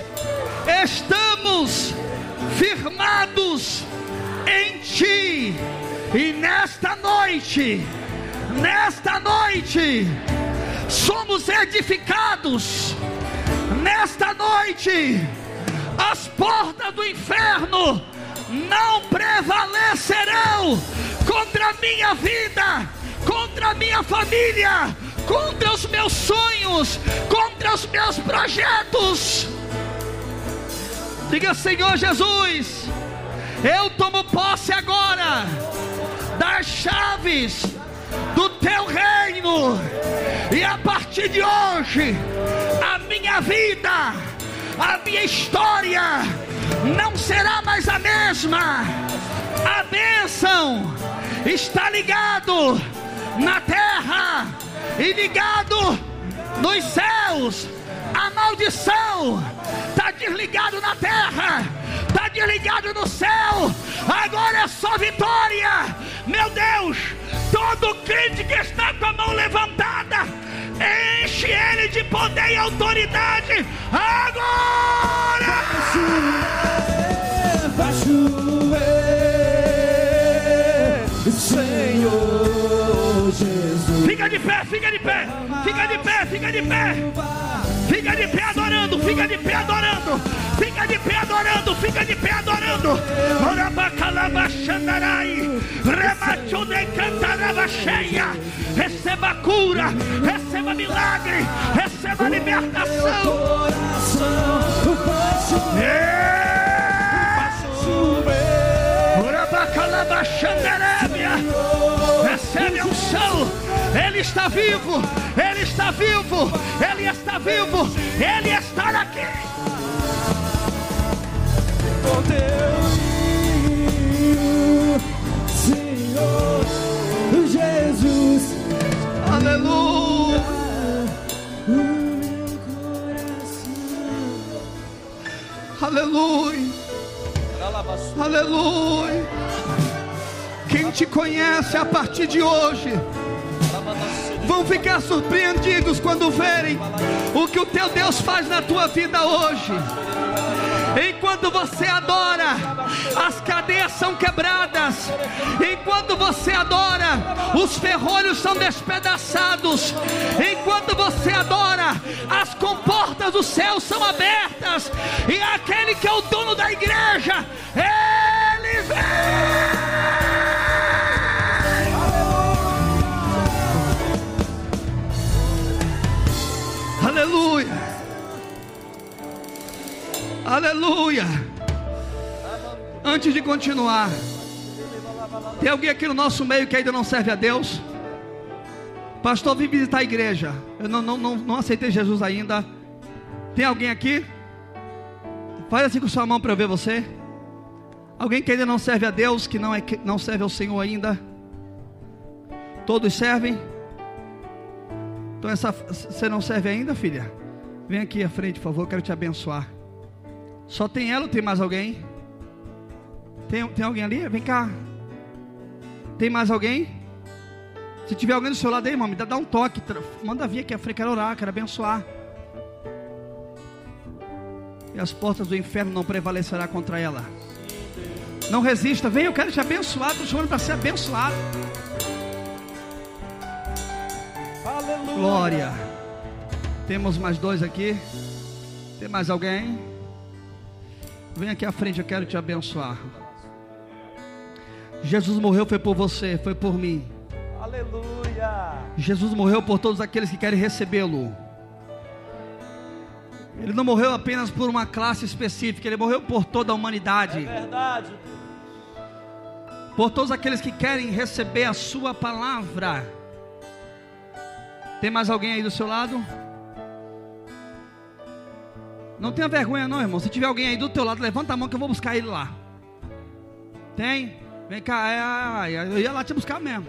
estamos firmados em Ti, e nesta noite, nesta noite, somos edificados, nesta noite, as portas do inferno não prevalecerão contra a minha vida, contra a minha família, contra os meus sonhos, contra os meus projetos. Diga, Senhor Jesus, eu tomo posse agora das chaves do teu reino, e a partir de hoje, a minha vida, a minha história não será mais a mesma. A bênção está ligado na terra e ligado nos céus. A maldição está desligado na terra, está desligado no céu. Agora é só vitória. Meu Deus, todo crente que está com a mão levantada, enche ele de poder e autoridade. Agora! Vai chover, Senhor Jesus. Fica de pé, fica de pé, fica de pé, fica de pé. Fica de pé adorando, fica de pé adorando, fica de pé adorando, fica de pé adorando. Cheia. Receba cura, receba milagre, receba libertação. Recebe a unção. Ele está vivo. Ele está vivo. Ele está vivo. Ele está aqui. com teu Senhor Jesus. Aleluia. O meu coração. Aleluia. Aleluia. Quem te conhece a partir de hoje vão ficar surpreendidos quando verem o que o teu Deus faz na tua vida hoje. Enquanto você adora, as cadeias são quebradas. Enquanto você adora, os ferrolhos são despedaçados. Enquanto você adora, as comportas do céu são abertas. E aquele que é o dono da igreja, ele vem. Aleluia. Aleluia. Antes de continuar, tem alguém aqui no nosso meio que ainda não serve a Deus? Pastor, vim visitar a igreja. Eu não, não, não, não aceitei Jesus ainda. Tem alguém aqui? Faz assim com sua mão para eu ver você. Alguém que ainda não serve a Deus, que não, é, não serve ao Senhor ainda? Todos servem? Então essa, você não serve ainda, filha? Vem aqui à frente, por favor, quero te abençoar. Só tem ela ou tem mais alguém? Tem, tem alguém ali? Vem cá. Tem mais alguém? Se tiver alguém do seu lado aí, irmão, me dá, dá um toque. Manda vir aqui à frente, quero orar, quero abençoar. E as portas do inferno não prevalecerá contra ela. Não resista, vem, eu quero te abençoar. Estou chamando para ser abençoado. Glória. Temos mais dois aqui. Tem mais alguém? Vem aqui à frente, eu quero te abençoar. Jesus morreu foi por você, foi por mim. Aleluia. Jesus morreu por todos aqueles que querem recebê-lo. Ele não morreu apenas por uma classe específica, ele morreu por toda a humanidade. Verdade. por todos aqueles que querem receber a Sua palavra. Tem mais alguém aí do seu lado? Não tenha vergonha, não, irmão. Se tiver alguém aí do teu lado, levanta a mão que eu vou buscar ele lá. Tem? Vem cá, é, é, eu ia lá te buscar mesmo.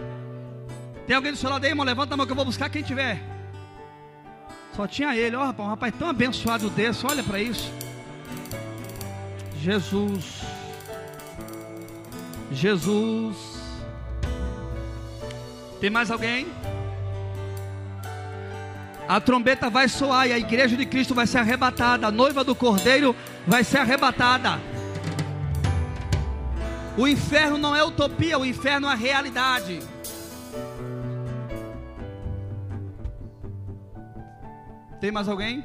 Tem alguém do seu lado aí, irmão? Levanta a mão que eu vou buscar quem tiver. Só tinha ele, ó, rapaz, um rapaz tão abençoado desse, olha para isso. Jesus. Jesus. Tem mais alguém? A trombeta vai soar e a igreja de Cristo vai ser arrebatada. A noiva do Cordeiro vai ser arrebatada. O inferno não é utopia, o inferno é realidade. Tem mais alguém?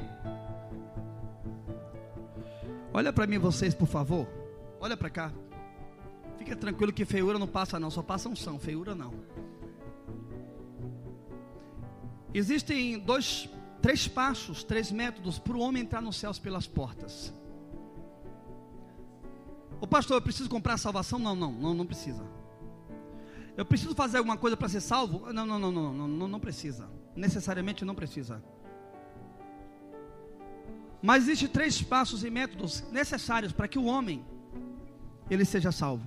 Olha para mim vocês, por favor. Olha para cá. Fica tranquilo que feiura não passa não, só passa unção, feiura não. Existem dois, três passos, três métodos para o homem entrar nos céus pelas portas. O pastor, eu preciso comprar salvação? Não, não, não, não precisa. Eu preciso fazer alguma coisa para ser salvo? Não, não, não, não, não, não, precisa. Necessariamente não precisa. Mas existem três passos e métodos necessários para que o homem ele seja salvo.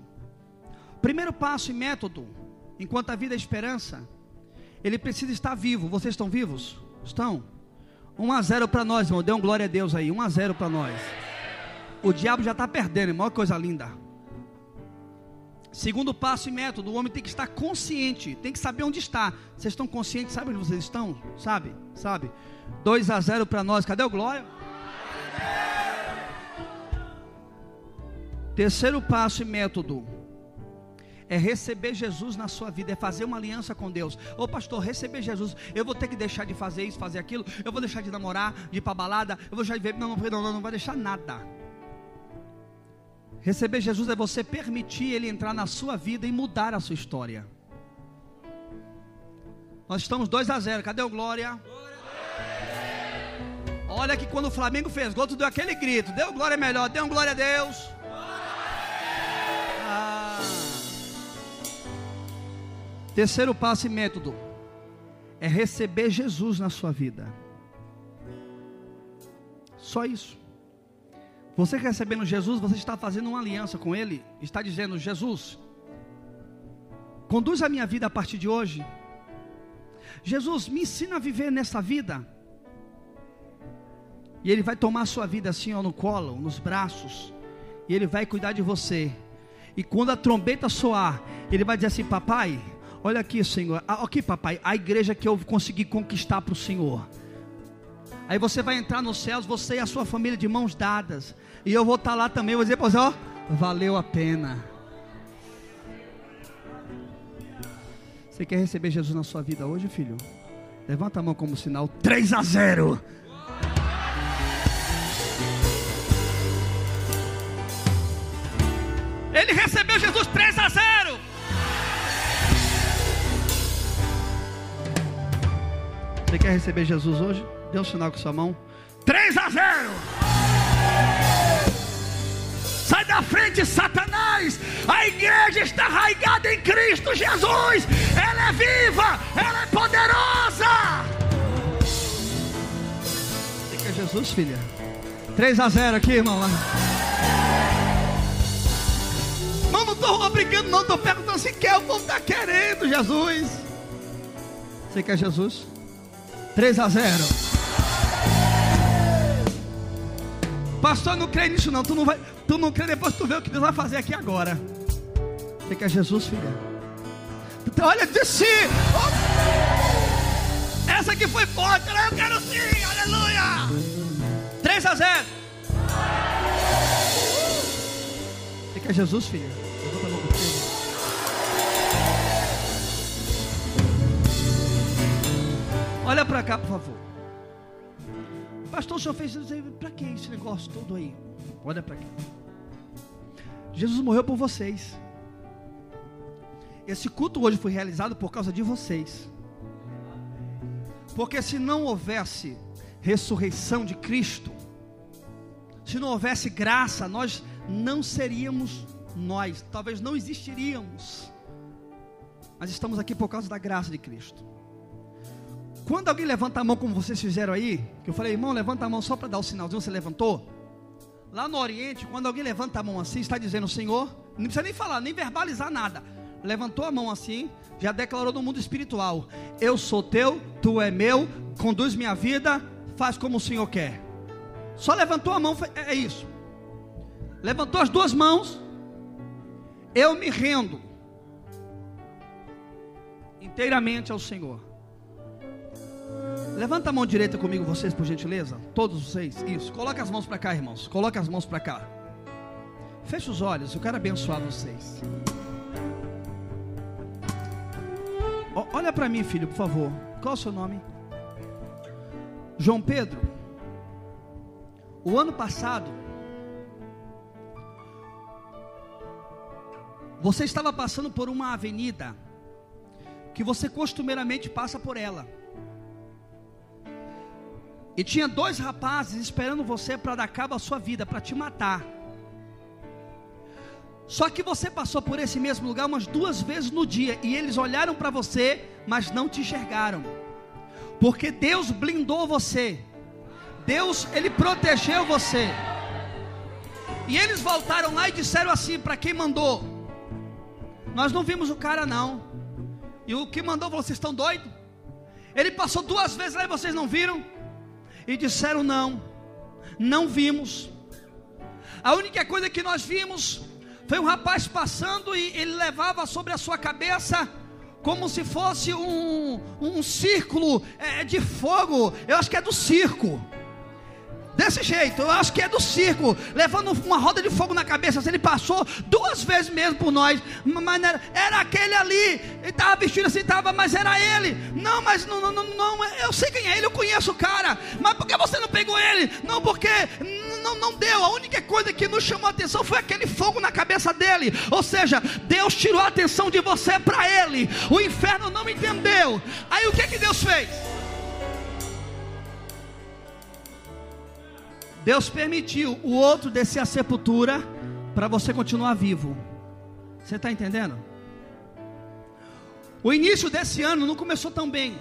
Primeiro passo e método, enquanto a vida é esperança, ele precisa estar vivo. Vocês estão vivos? Estão? 1 a 0 para nós, irmão. Dê um glória a Deus aí. 1 a 0 para nós. O diabo já está perdendo, irmão. Olha coisa linda. Segundo passo e método, o homem tem que estar consciente, tem que saber onde está. Vocês estão conscientes? Sabe onde vocês estão? Sabe? Sabe? 2 a 0 para nós. Cadê o glória? Terceiro passo e método é receber Jesus na sua vida, é fazer uma aliança com Deus. Ô pastor, receber Jesus, eu vou ter que deixar de fazer isso, fazer aquilo, eu vou deixar de namorar, de ir para balada, eu vou deixar de ver. Não, não, não, não vai deixar nada. Receber Jesus é você permitir Ele entrar na sua vida e mudar a sua história. Nós estamos 2 a 0. Cadê o glória? Olha que quando o Flamengo fez gol, tu deu aquele grito. Deu glória melhor, deu glória a Deus. Terceiro passo e método é receber Jesus na sua vida. Só isso. Você recebendo Jesus, você está fazendo uma aliança com Ele, está dizendo: Jesus, conduz a minha vida a partir de hoje. Jesus, me ensina a viver nessa vida. E Ele vai tomar a sua vida assim, ó, no colo, nos braços. E Ele vai cuidar de você. E quando a trombeta soar, Ele vai dizer assim: Papai, olha aqui, Senhor. Ah, aqui, papai, a igreja que eu consegui conquistar para o Senhor. Aí você vai entrar nos céus, você e a sua família de mãos dadas. E eu vou estar lá também, vou dizer para você, ó, valeu a pena. Você quer receber Jesus na sua vida hoje, filho? Levanta a mão como sinal 3 a 0. Ele recebeu Jesus 3 a 0. Você quer receber Jesus hoje? Dê um sinal com sua mão. 3 a 0. Sai da frente, Satanás. A igreja está arraigada em Cristo Jesus. Ela é viva, ela é poderosa. Você quer Jesus, filha? 3 a 0 aqui, irmão. Não, não estou obrigando, não. Estou perguntando se quer. O povo está querendo Jesus. Você quer Jesus? 3 a 0. Pastor, não crê nisso não. Tu não vai, tu não crê depois tu vê o que Deus vai fazer aqui agora. Você quer Jesus, filha? Então, olha, disse. Oh. Essa aqui foi forte. Eu quero sim. Aleluia. 3 a 0. Você quer Jesus, filha? Olha para cá, por favor. Pastor, o senhor fez isso. Para que esse negócio todo aí? Olha para cá. Jesus morreu por vocês. Esse culto hoje foi realizado por causa de vocês. Porque se não houvesse ressurreição de Cristo, se não houvesse graça, nós não seríamos nós, talvez não existiríamos. Mas estamos aqui por causa da graça de Cristo. Quando alguém levanta a mão, como vocês fizeram aí, que eu falei, irmão, levanta a mão só para dar o sinalzinho, você levantou? Lá no Oriente, quando alguém levanta a mão assim, está dizendo, Senhor, não precisa nem falar, nem verbalizar nada. Levantou a mão assim, já declarou no mundo espiritual: Eu sou teu, tu é meu, conduz minha vida, faz como o Senhor quer. Só levantou a mão, é isso. Levantou as duas mãos, eu me rendo inteiramente ao Senhor. Levanta a mão direita comigo, vocês, por gentileza. Todos vocês. Isso. Coloca as mãos para cá, irmãos. Coloca as mãos para cá. Feche os olhos. Eu quero abençoar vocês. Ó, Olha para mim, filho, por favor. Qual é o seu nome? João Pedro. O ano passado, você estava passando por uma avenida que você costumeiramente passa por ela. E tinha dois rapazes esperando você para dar cabo à sua vida, para te matar. Só que você passou por esse mesmo lugar umas duas vezes no dia e eles olharam para você, mas não te enxergaram. Porque Deus blindou você. Deus, ele protegeu você. E eles voltaram lá e disseram assim para quem mandou: Nós não vimos o cara não. E o que mandou Vocês estão doidos? Ele passou duas vezes lá e vocês não viram? E disseram: Não, não vimos. A única coisa que nós vimos foi um rapaz passando e ele levava sobre a sua cabeça como se fosse um, um círculo é, de fogo. Eu acho que é do circo. Desse jeito, eu acho que é do circo, levando uma roda de fogo na cabeça. Ele passou duas vezes mesmo por nós, mas era, era aquele ali, ele estava vestido assim, estava, mas era ele. Não, mas não, não, não, eu sei quem é ele, eu conheço o cara. Mas por que você não pegou ele? Não, porque não, não deu. A única coisa que nos chamou a atenção foi aquele fogo na cabeça dele. Ou seja, Deus tirou a atenção de você para ele. O inferno não entendeu. Aí o que que Deus fez? Deus permitiu o outro descer a sepultura para você continuar vivo. Você está entendendo? O início desse ano não começou tão bem.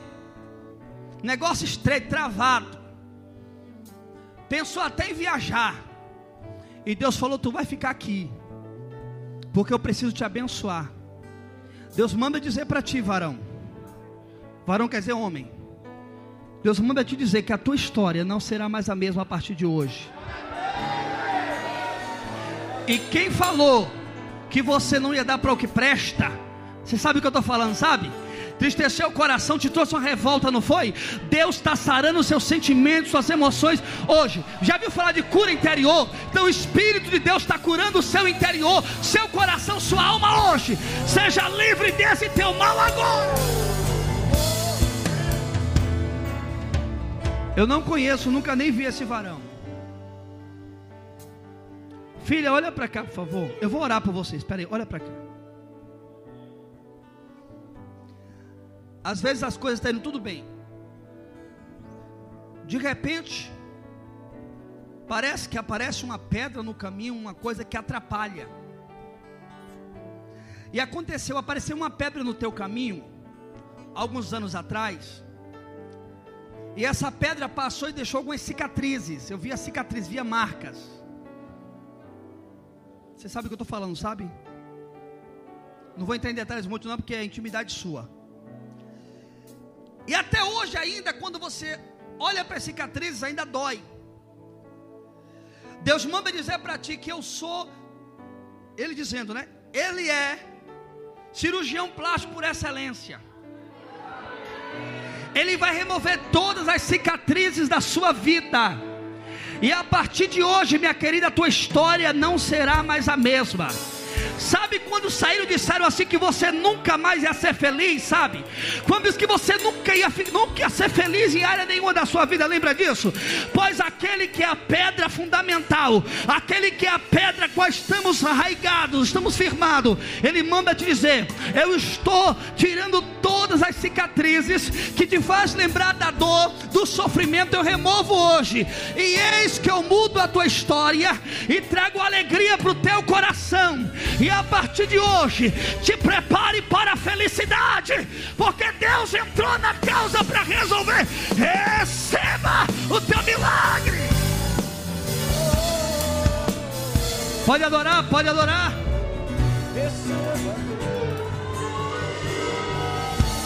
Negócio estreito, travado. Pensou até em viajar. E Deus falou: Tu vai ficar aqui. Porque eu preciso te abençoar. Deus manda dizer para ti, varão. Varão quer dizer homem. Deus manda te dizer que a tua história não será mais a mesma a partir de hoje. E quem falou que você não ia dar para o que presta, você sabe o que eu estou falando, sabe? Tristeceu o coração, te trouxe uma revolta, não foi? Deus está sarando os seus sentimentos, suas emoções hoje. Já viu falar de cura interior? Então o Espírito de Deus está curando o seu interior, seu coração, sua alma hoje. Seja livre desse teu mal agora. Eu não conheço, nunca nem vi esse varão. Filha, olha para cá, por favor. Eu vou orar por vocês. Espera aí, olha para cá. Às vezes as coisas estão indo tudo bem. De repente, parece que aparece uma pedra no caminho, uma coisa que atrapalha. E aconteceu, apareceu uma pedra no teu caminho, alguns anos atrás. E essa pedra passou e deixou algumas cicatrizes. Eu via cicatrizes, via marcas. Você sabe o que eu estou falando, sabe? Não vou entrar em detalhes muito, não, porque é intimidade sua. E até hoje, ainda, quando você olha para as cicatrizes, ainda dói. Deus manda dizer para ti que eu sou, Ele dizendo, né? Ele é cirurgião plástico por excelência. Ele vai remover todas as cicatrizes da sua vida. E a partir de hoje, minha querida, a tua história não será mais a mesma. Sabe quando saíram disseram assim que você nunca mais ia ser feliz, sabe? Quando diz que você nunca ia, nunca ia ser feliz em área nenhuma da sua vida, lembra disso? Pois aquele que é a pedra fundamental, aquele que é a pedra qual estamos arraigados, estamos firmados, ele manda te dizer: Eu estou tirando todas as cicatrizes que te faz lembrar da dor, do sofrimento, eu removo hoje, e eis que eu mudo a tua história e trago alegria para o teu coração. E a partir de hoje, te prepare para a felicidade, porque Deus entrou na causa para resolver. Receba o teu milagre. Pode adorar, pode adorar.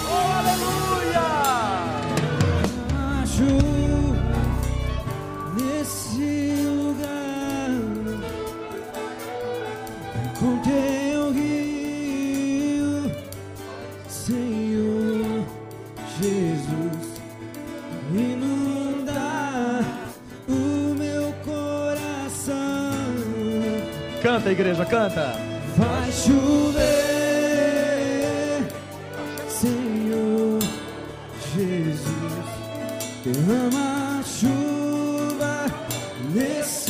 Oh, aleluia! Acho nesse com quem rio, Senhor Jesus, inunda o meu coração. Canta, igreja, canta. Vai chover, Senhor Jesus, derrama chuva nesse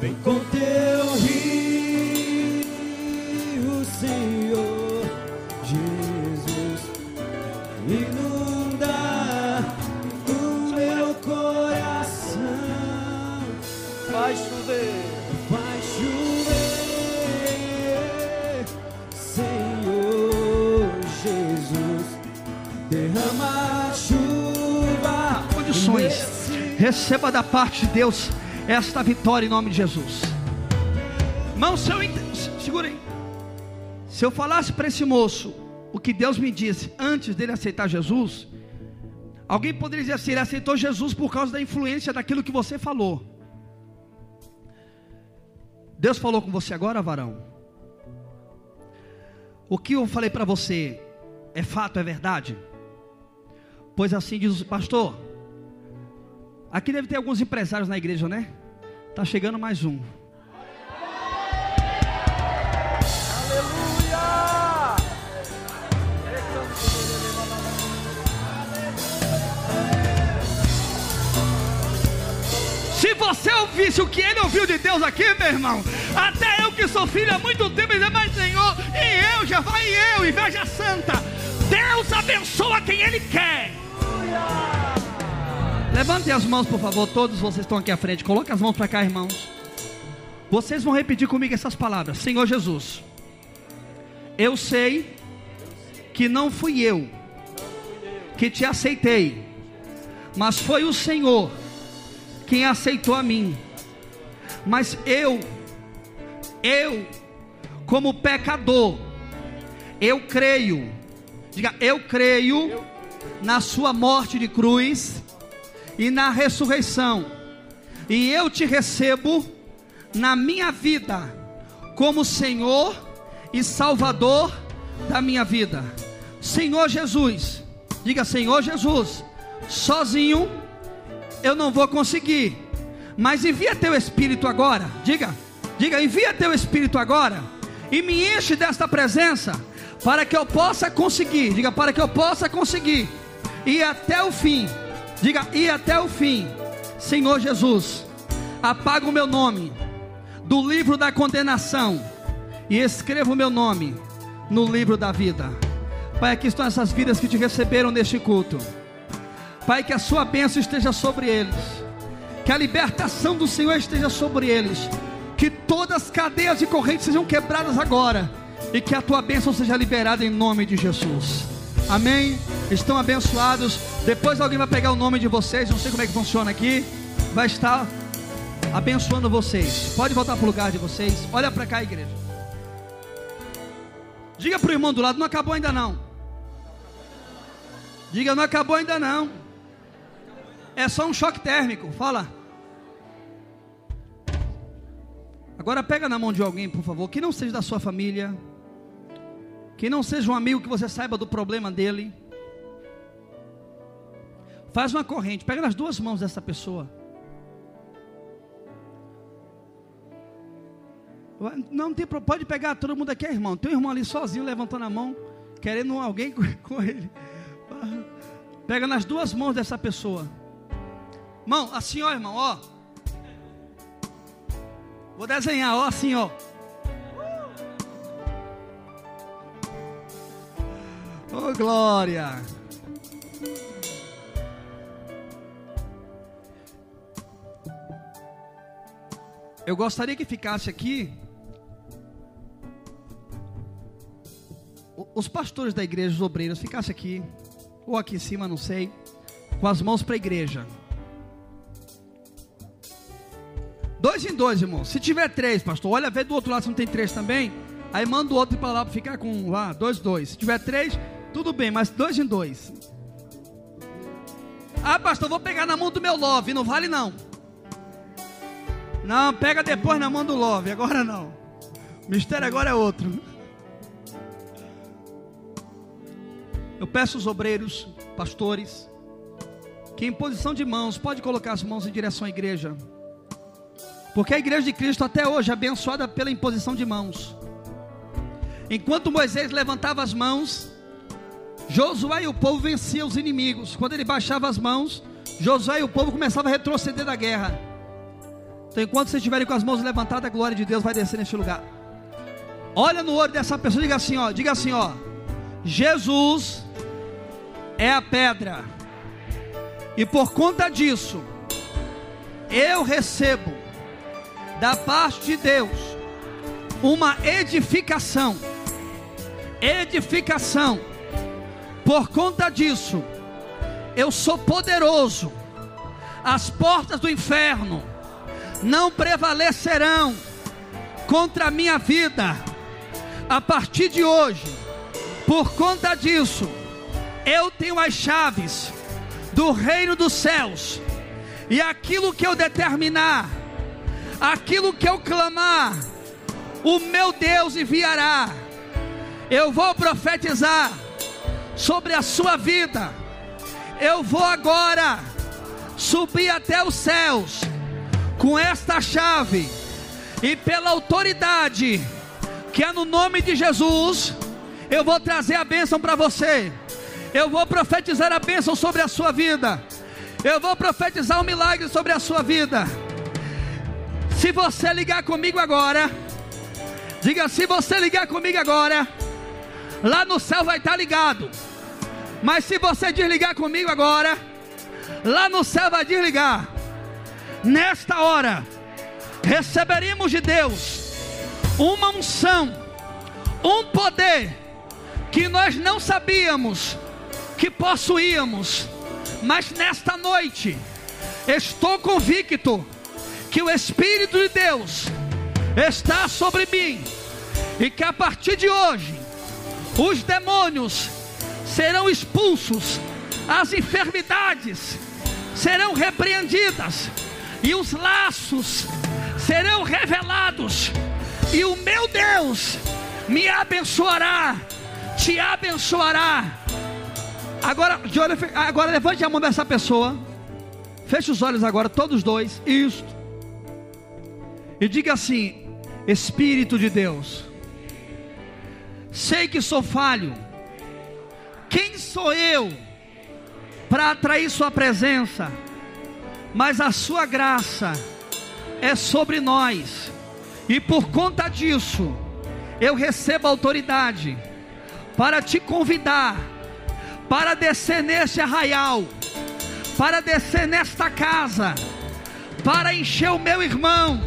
Vem com teu rio, Senhor Jesus, inunda o meu coração. Vai chover. Vai chover, Senhor Jesus, derrama chuva. Condições. Receba da parte de Deus esta vitória em nome de Jesus. Irmão, se eu. Segura aí. Se eu falasse para esse moço o que Deus me disse antes dele aceitar Jesus, alguém poderia dizer assim: ele aceitou Jesus por causa da influência daquilo que você falou. Deus falou com você agora, varão? O que eu falei para você é fato, é verdade? Pois assim diz o pastor. Aqui deve ter alguns empresários na igreja, né? Tá chegando mais um. Aleluia! Se você ouvisse o que ele ouviu de Deus aqui, meu irmão, até eu que sou filho há muito tempo, dizer, mas Senhor, e eu, já vai eu, inveja santa. Deus abençoa quem Ele quer. Levantem as mãos, por favor, todos vocês estão aqui à frente. Coloque as mãos para cá, irmãos. Vocês vão repetir comigo essas palavras: Senhor Jesus, eu sei que não fui eu que te aceitei, mas foi o Senhor quem aceitou a mim. Mas eu, eu, como pecador, eu creio, diga, eu creio na Sua morte de cruz e na ressurreição, e eu te recebo na minha vida, como Senhor e Salvador da minha vida. Senhor Jesus, diga Senhor Jesus, sozinho eu não vou conseguir. Mas envia teu espírito agora. Diga, diga, envia teu espírito agora e me enche desta presença para que eu possa conseguir. Diga, para que eu possa conseguir ir até o fim. Diga, ir até o fim. Senhor Jesus, apaga o meu nome do livro da condenação e escreva o meu nome no livro da vida. Pai, aqui estão essas vidas que te receberam neste culto. Pai, que a sua bênção esteja sobre eles, que a libertação do Senhor esteja sobre eles, que todas as cadeias e correntes sejam quebradas agora, e que a tua bênção seja liberada em nome de Jesus. Amém? Estão abençoados. Depois alguém vai pegar o nome de vocês, não sei como é que funciona aqui, vai estar abençoando vocês. Pode voltar para o lugar de vocês. Olha para cá, igreja. Diga para o irmão do lado, não acabou ainda não. Diga, não acabou ainda não. É só um choque térmico. Fala. Agora pega na mão de alguém, por favor, que não seja da sua família, que não seja um amigo que você saiba do problema dele. Faz uma corrente, pega nas duas mãos dessa pessoa. Não tem pode pegar todo mundo aqui irmão. Tem um irmão ali sozinho levantando a mão, querendo alguém com ele. Pega nas duas mãos dessa pessoa. Mão, assim ó, irmão, ó. Vou desenhar, ó, assim, ó. Glória. Eu gostaria que ficasse aqui os pastores da igreja, os obreiros, ficasse aqui, ou aqui em cima, não sei, com as mãos para a igreja. Dois em dois, irmão. Se tiver três, pastor, olha, vê do outro lado se não tem três também. Aí manda o outro para lá para ficar com lá, dois, dois. Se tiver três, tudo bem, mas dois em dois. Ah, pastor, vou pegar na mão do meu love, não vale não. Não, pega depois na mão do love, agora não. O mistério agora é outro. Eu peço aos obreiros, pastores, que em posição de mãos, pode colocar as mãos em direção à igreja. Porque a igreja de Cristo até hoje é abençoada pela imposição de mãos. Enquanto Moisés levantava as mãos, Josué e o povo venciam os inimigos. Quando ele baixava as mãos, Josué e o povo começavam a retroceder da guerra. Então, enquanto vocês estiverem com as mãos levantadas, a glória de Deus vai descer neste lugar. Olha no olho dessa pessoa, diga assim, ó, diga assim, ó. Jesus é a pedra. E por conta disso, eu recebo da parte de Deus uma edificação. Edificação. Por conta disso, eu sou poderoso. As portas do inferno não prevalecerão contra a minha vida. A partir de hoje, por conta disso, eu tenho as chaves do reino dos céus, e aquilo que eu determinar, aquilo que eu clamar, o meu Deus enviará. Eu vou profetizar sobre a sua vida. Eu vou agora subir até os céus com esta chave e pela autoridade que é no nome de Jesus, eu vou trazer a bênção para você. Eu vou profetizar a bênção sobre a sua vida. Eu vou profetizar um milagre sobre a sua vida. Se você ligar comigo agora, diga se você ligar comigo agora, lá no céu vai estar ligado. Mas se você desligar comigo agora, lá no céu vai desligar. Nesta hora, receberíamos de Deus uma unção, um poder que nós não sabíamos que possuíamos, mas nesta noite estou convicto que o Espírito de Deus está sobre mim e que a partir de hoje os demônios serão expulsos, as enfermidades serão repreendidas e os laços serão revelados, e o meu Deus me abençoará, te abençoará. Agora, agora levante a mão dessa pessoa, feche os olhos agora, todos dois, isto, e diga assim: Espírito de Deus, sei que sou falho, quem sou eu para atrair Sua presença? mas a sua graça é sobre nós, e por conta disso, eu recebo autoridade para te convidar, para descer neste arraial, para descer nesta casa, para encher o meu irmão,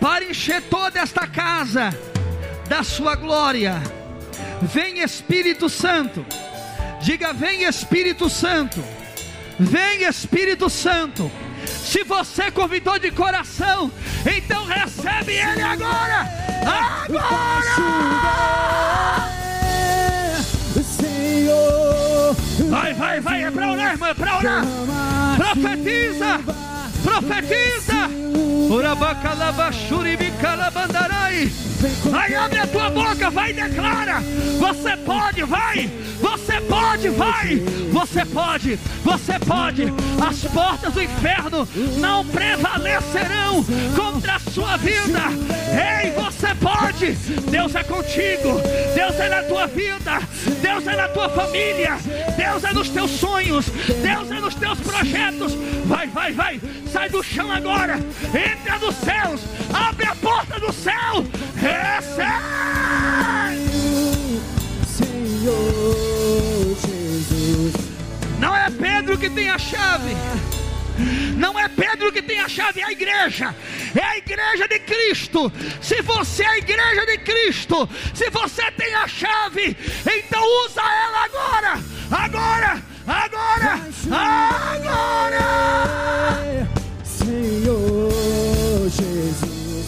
para encher toda esta casa da sua glória. Vem Espírito Santo, diga: Vem Espírito Santo Vem Espírito Santo. Se você convidou de coração, então recebe Ele agora. Agora! Senhor, Vai, vai, vai, é para orar, irmão, é para orar. Profetiza, profetiza. Vai, abre a tua boca, vai e declara. Você pode, vai. Você pode, vai. Você pode, você pode. As portas do inferno não prevalecerão contra a sua vida. Ei, você pode. Deus é contigo. Deus é na tua vida. Deus é na tua família. Deus é nos teus sonhos. Deus é nos teus projetos. Vai, vai, vai. Sai do chão agora. Entra nos céus. Abre a porta do céu. Recebe. Senhor Jesus. Não é Pedro que tem a chave. Não é Pedro que tem a chave, é a igreja. É a igreja de Cristo. Se você é a igreja de Cristo, se você tem a chave, então usa ela agora. Agora, agora, agora. Senhor Jesus,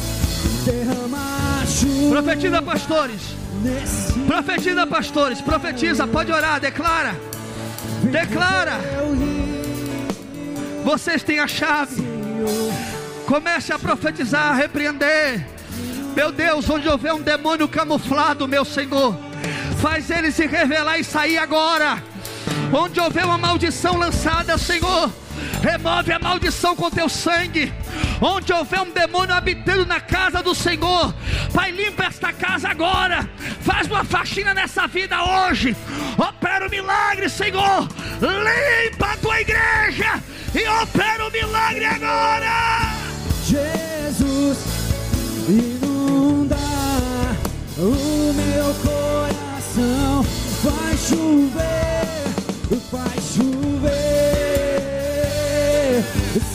derrama chuva Profetiza, pastores. Profetiza, pastores. Profetiza, pode orar, declara. Declara. Vocês têm a chave. Comece a profetizar, a repreender. Meu Deus, onde houver um demônio camuflado, meu Senhor, faz ele se revelar e sair agora. Onde houver uma maldição lançada, Senhor, remove a maldição com teu sangue. Onde houver um demônio habitando na casa do Senhor, Pai, limpa esta casa agora. Faz uma faxina nessa vida hoje. Opera o milagre, Senhor. Limpa a tua igreja e opera o milagre agora. Jesus, inunda o meu coração. Vai chover, vai chover,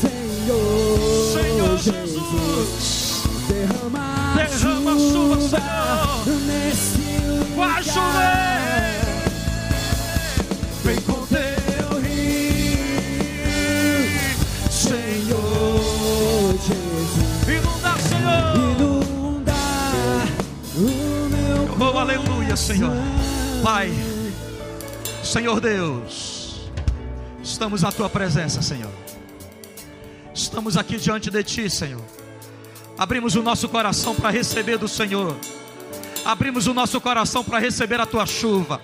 Senhor, Senhor Jesus, derrama, derrama chuva, Senhor. nesse lugar. Vai chover. Vem com teu rio, Senhor Jesus, Inunda, Senhor. inunda o meu Oh, aleluia, Senhor. Pai, Senhor Deus, estamos na tua presença, Senhor. Estamos aqui diante de ti, Senhor. Abrimos o nosso coração para receber do Senhor. Abrimos o nosso coração para receber a tua chuva.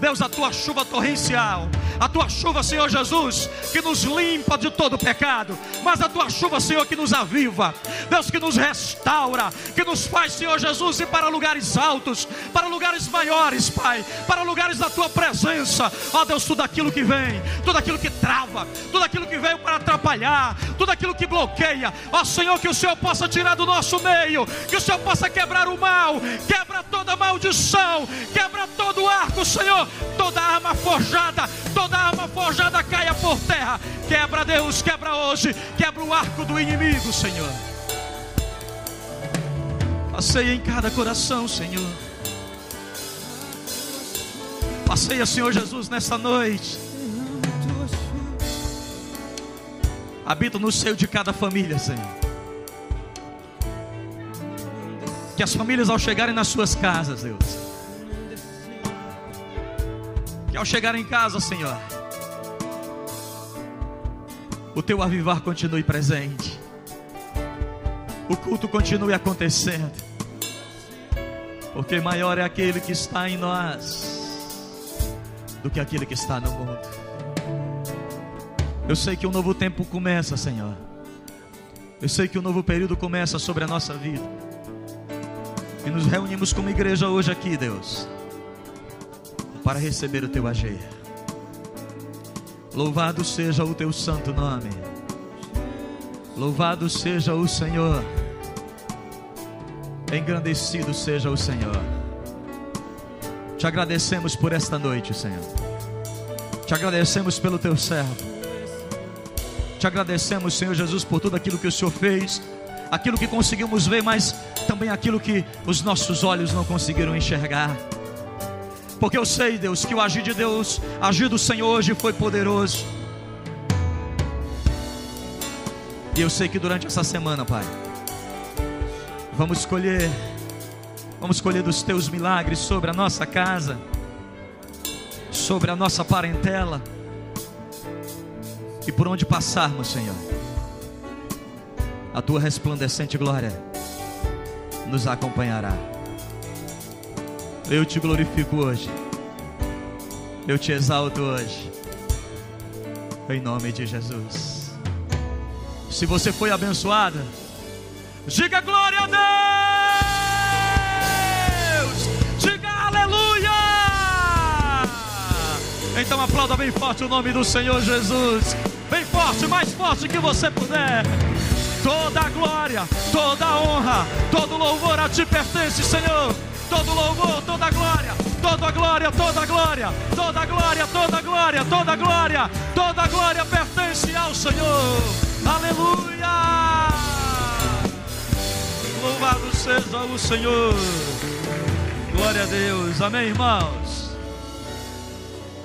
Deus, a tua chuva torrencial, a tua chuva, Senhor Jesus, que nos limpa de todo pecado, mas a tua chuva, Senhor, que nos aviva, Deus, que nos restaura, que nos faz, Senhor Jesus, ir para lugares altos, para lugares maiores, Pai, para lugares da tua presença, ó Deus, tudo aquilo que vem, tudo aquilo que trava, tudo aquilo que veio para atrapalhar, tudo aquilo que bloqueia, ó Senhor, que o Senhor possa tirar do nosso meio, que o Senhor possa quebrar o mal, quebra toda maldição, quebra todo arco, Senhor, toda arma forjada, toda arma forjada caia por terra. Quebra, Deus, quebra hoje, quebra o arco do inimigo, Senhor. Passeia em cada coração, Senhor. Passeia, Senhor Jesus, nessa noite. Habita no seio de cada família, Senhor. Que as famílias, ao chegarem nas suas casas, Deus, que ao chegar em casa, Senhor, o teu avivar continue presente, o culto continue acontecendo, porque maior é aquele que está em nós do que aquele que está no mundo. Eu sei que um novo tempo começa, Senhor. Eu sei que um novo período começa sobre a nossa vida. E nos reunimos como igreja hoje aqui, Deus para receber o teu agir. Louvado seja o teu santo nome. Louvado seja o Senhor. Engrandecido seja o Senhor. Te agradecemos por esta noite, Senhor. Te agradecemos pelo teu servo. Te agradecemos, Senhor Jesus, por tudo aquilo que o Senhor fez, aquilo que conseguimos ver, mas também aquilo que os nossos olhos não conseguiram enxergar. Porque eu sei, Deus, que o agir de Deus, agir do Senhor hoje foi poderoso. E eu sei que durante essa semana, Pai, vamos escolher, vamos escolher dos teus milagres sobre a nossa casa, sobre a nossa parentela, e por onde passarmos, Senhor, a tua resplandecente glória nos acompanhará. Eu te glorifico hoje. Eu te exalto hoje. Em nome de Jesus. Se você foi abençoada, diga glória a Deus. Diga aleluia. Então aplauda bem forte o nome do Senhor Jesus. Bem forte, mais forte que você puder. Toda a glória, toda a honra, todo louvor a ti pertence, Senhor todo louvor, toda glória, toda glória, toda glória, toda glória, toda glória, toda glória, toda glória pertence ao Senhor. Aleluia! Louvado seja o Senhor. Glória a Deus. Amém, irmãos.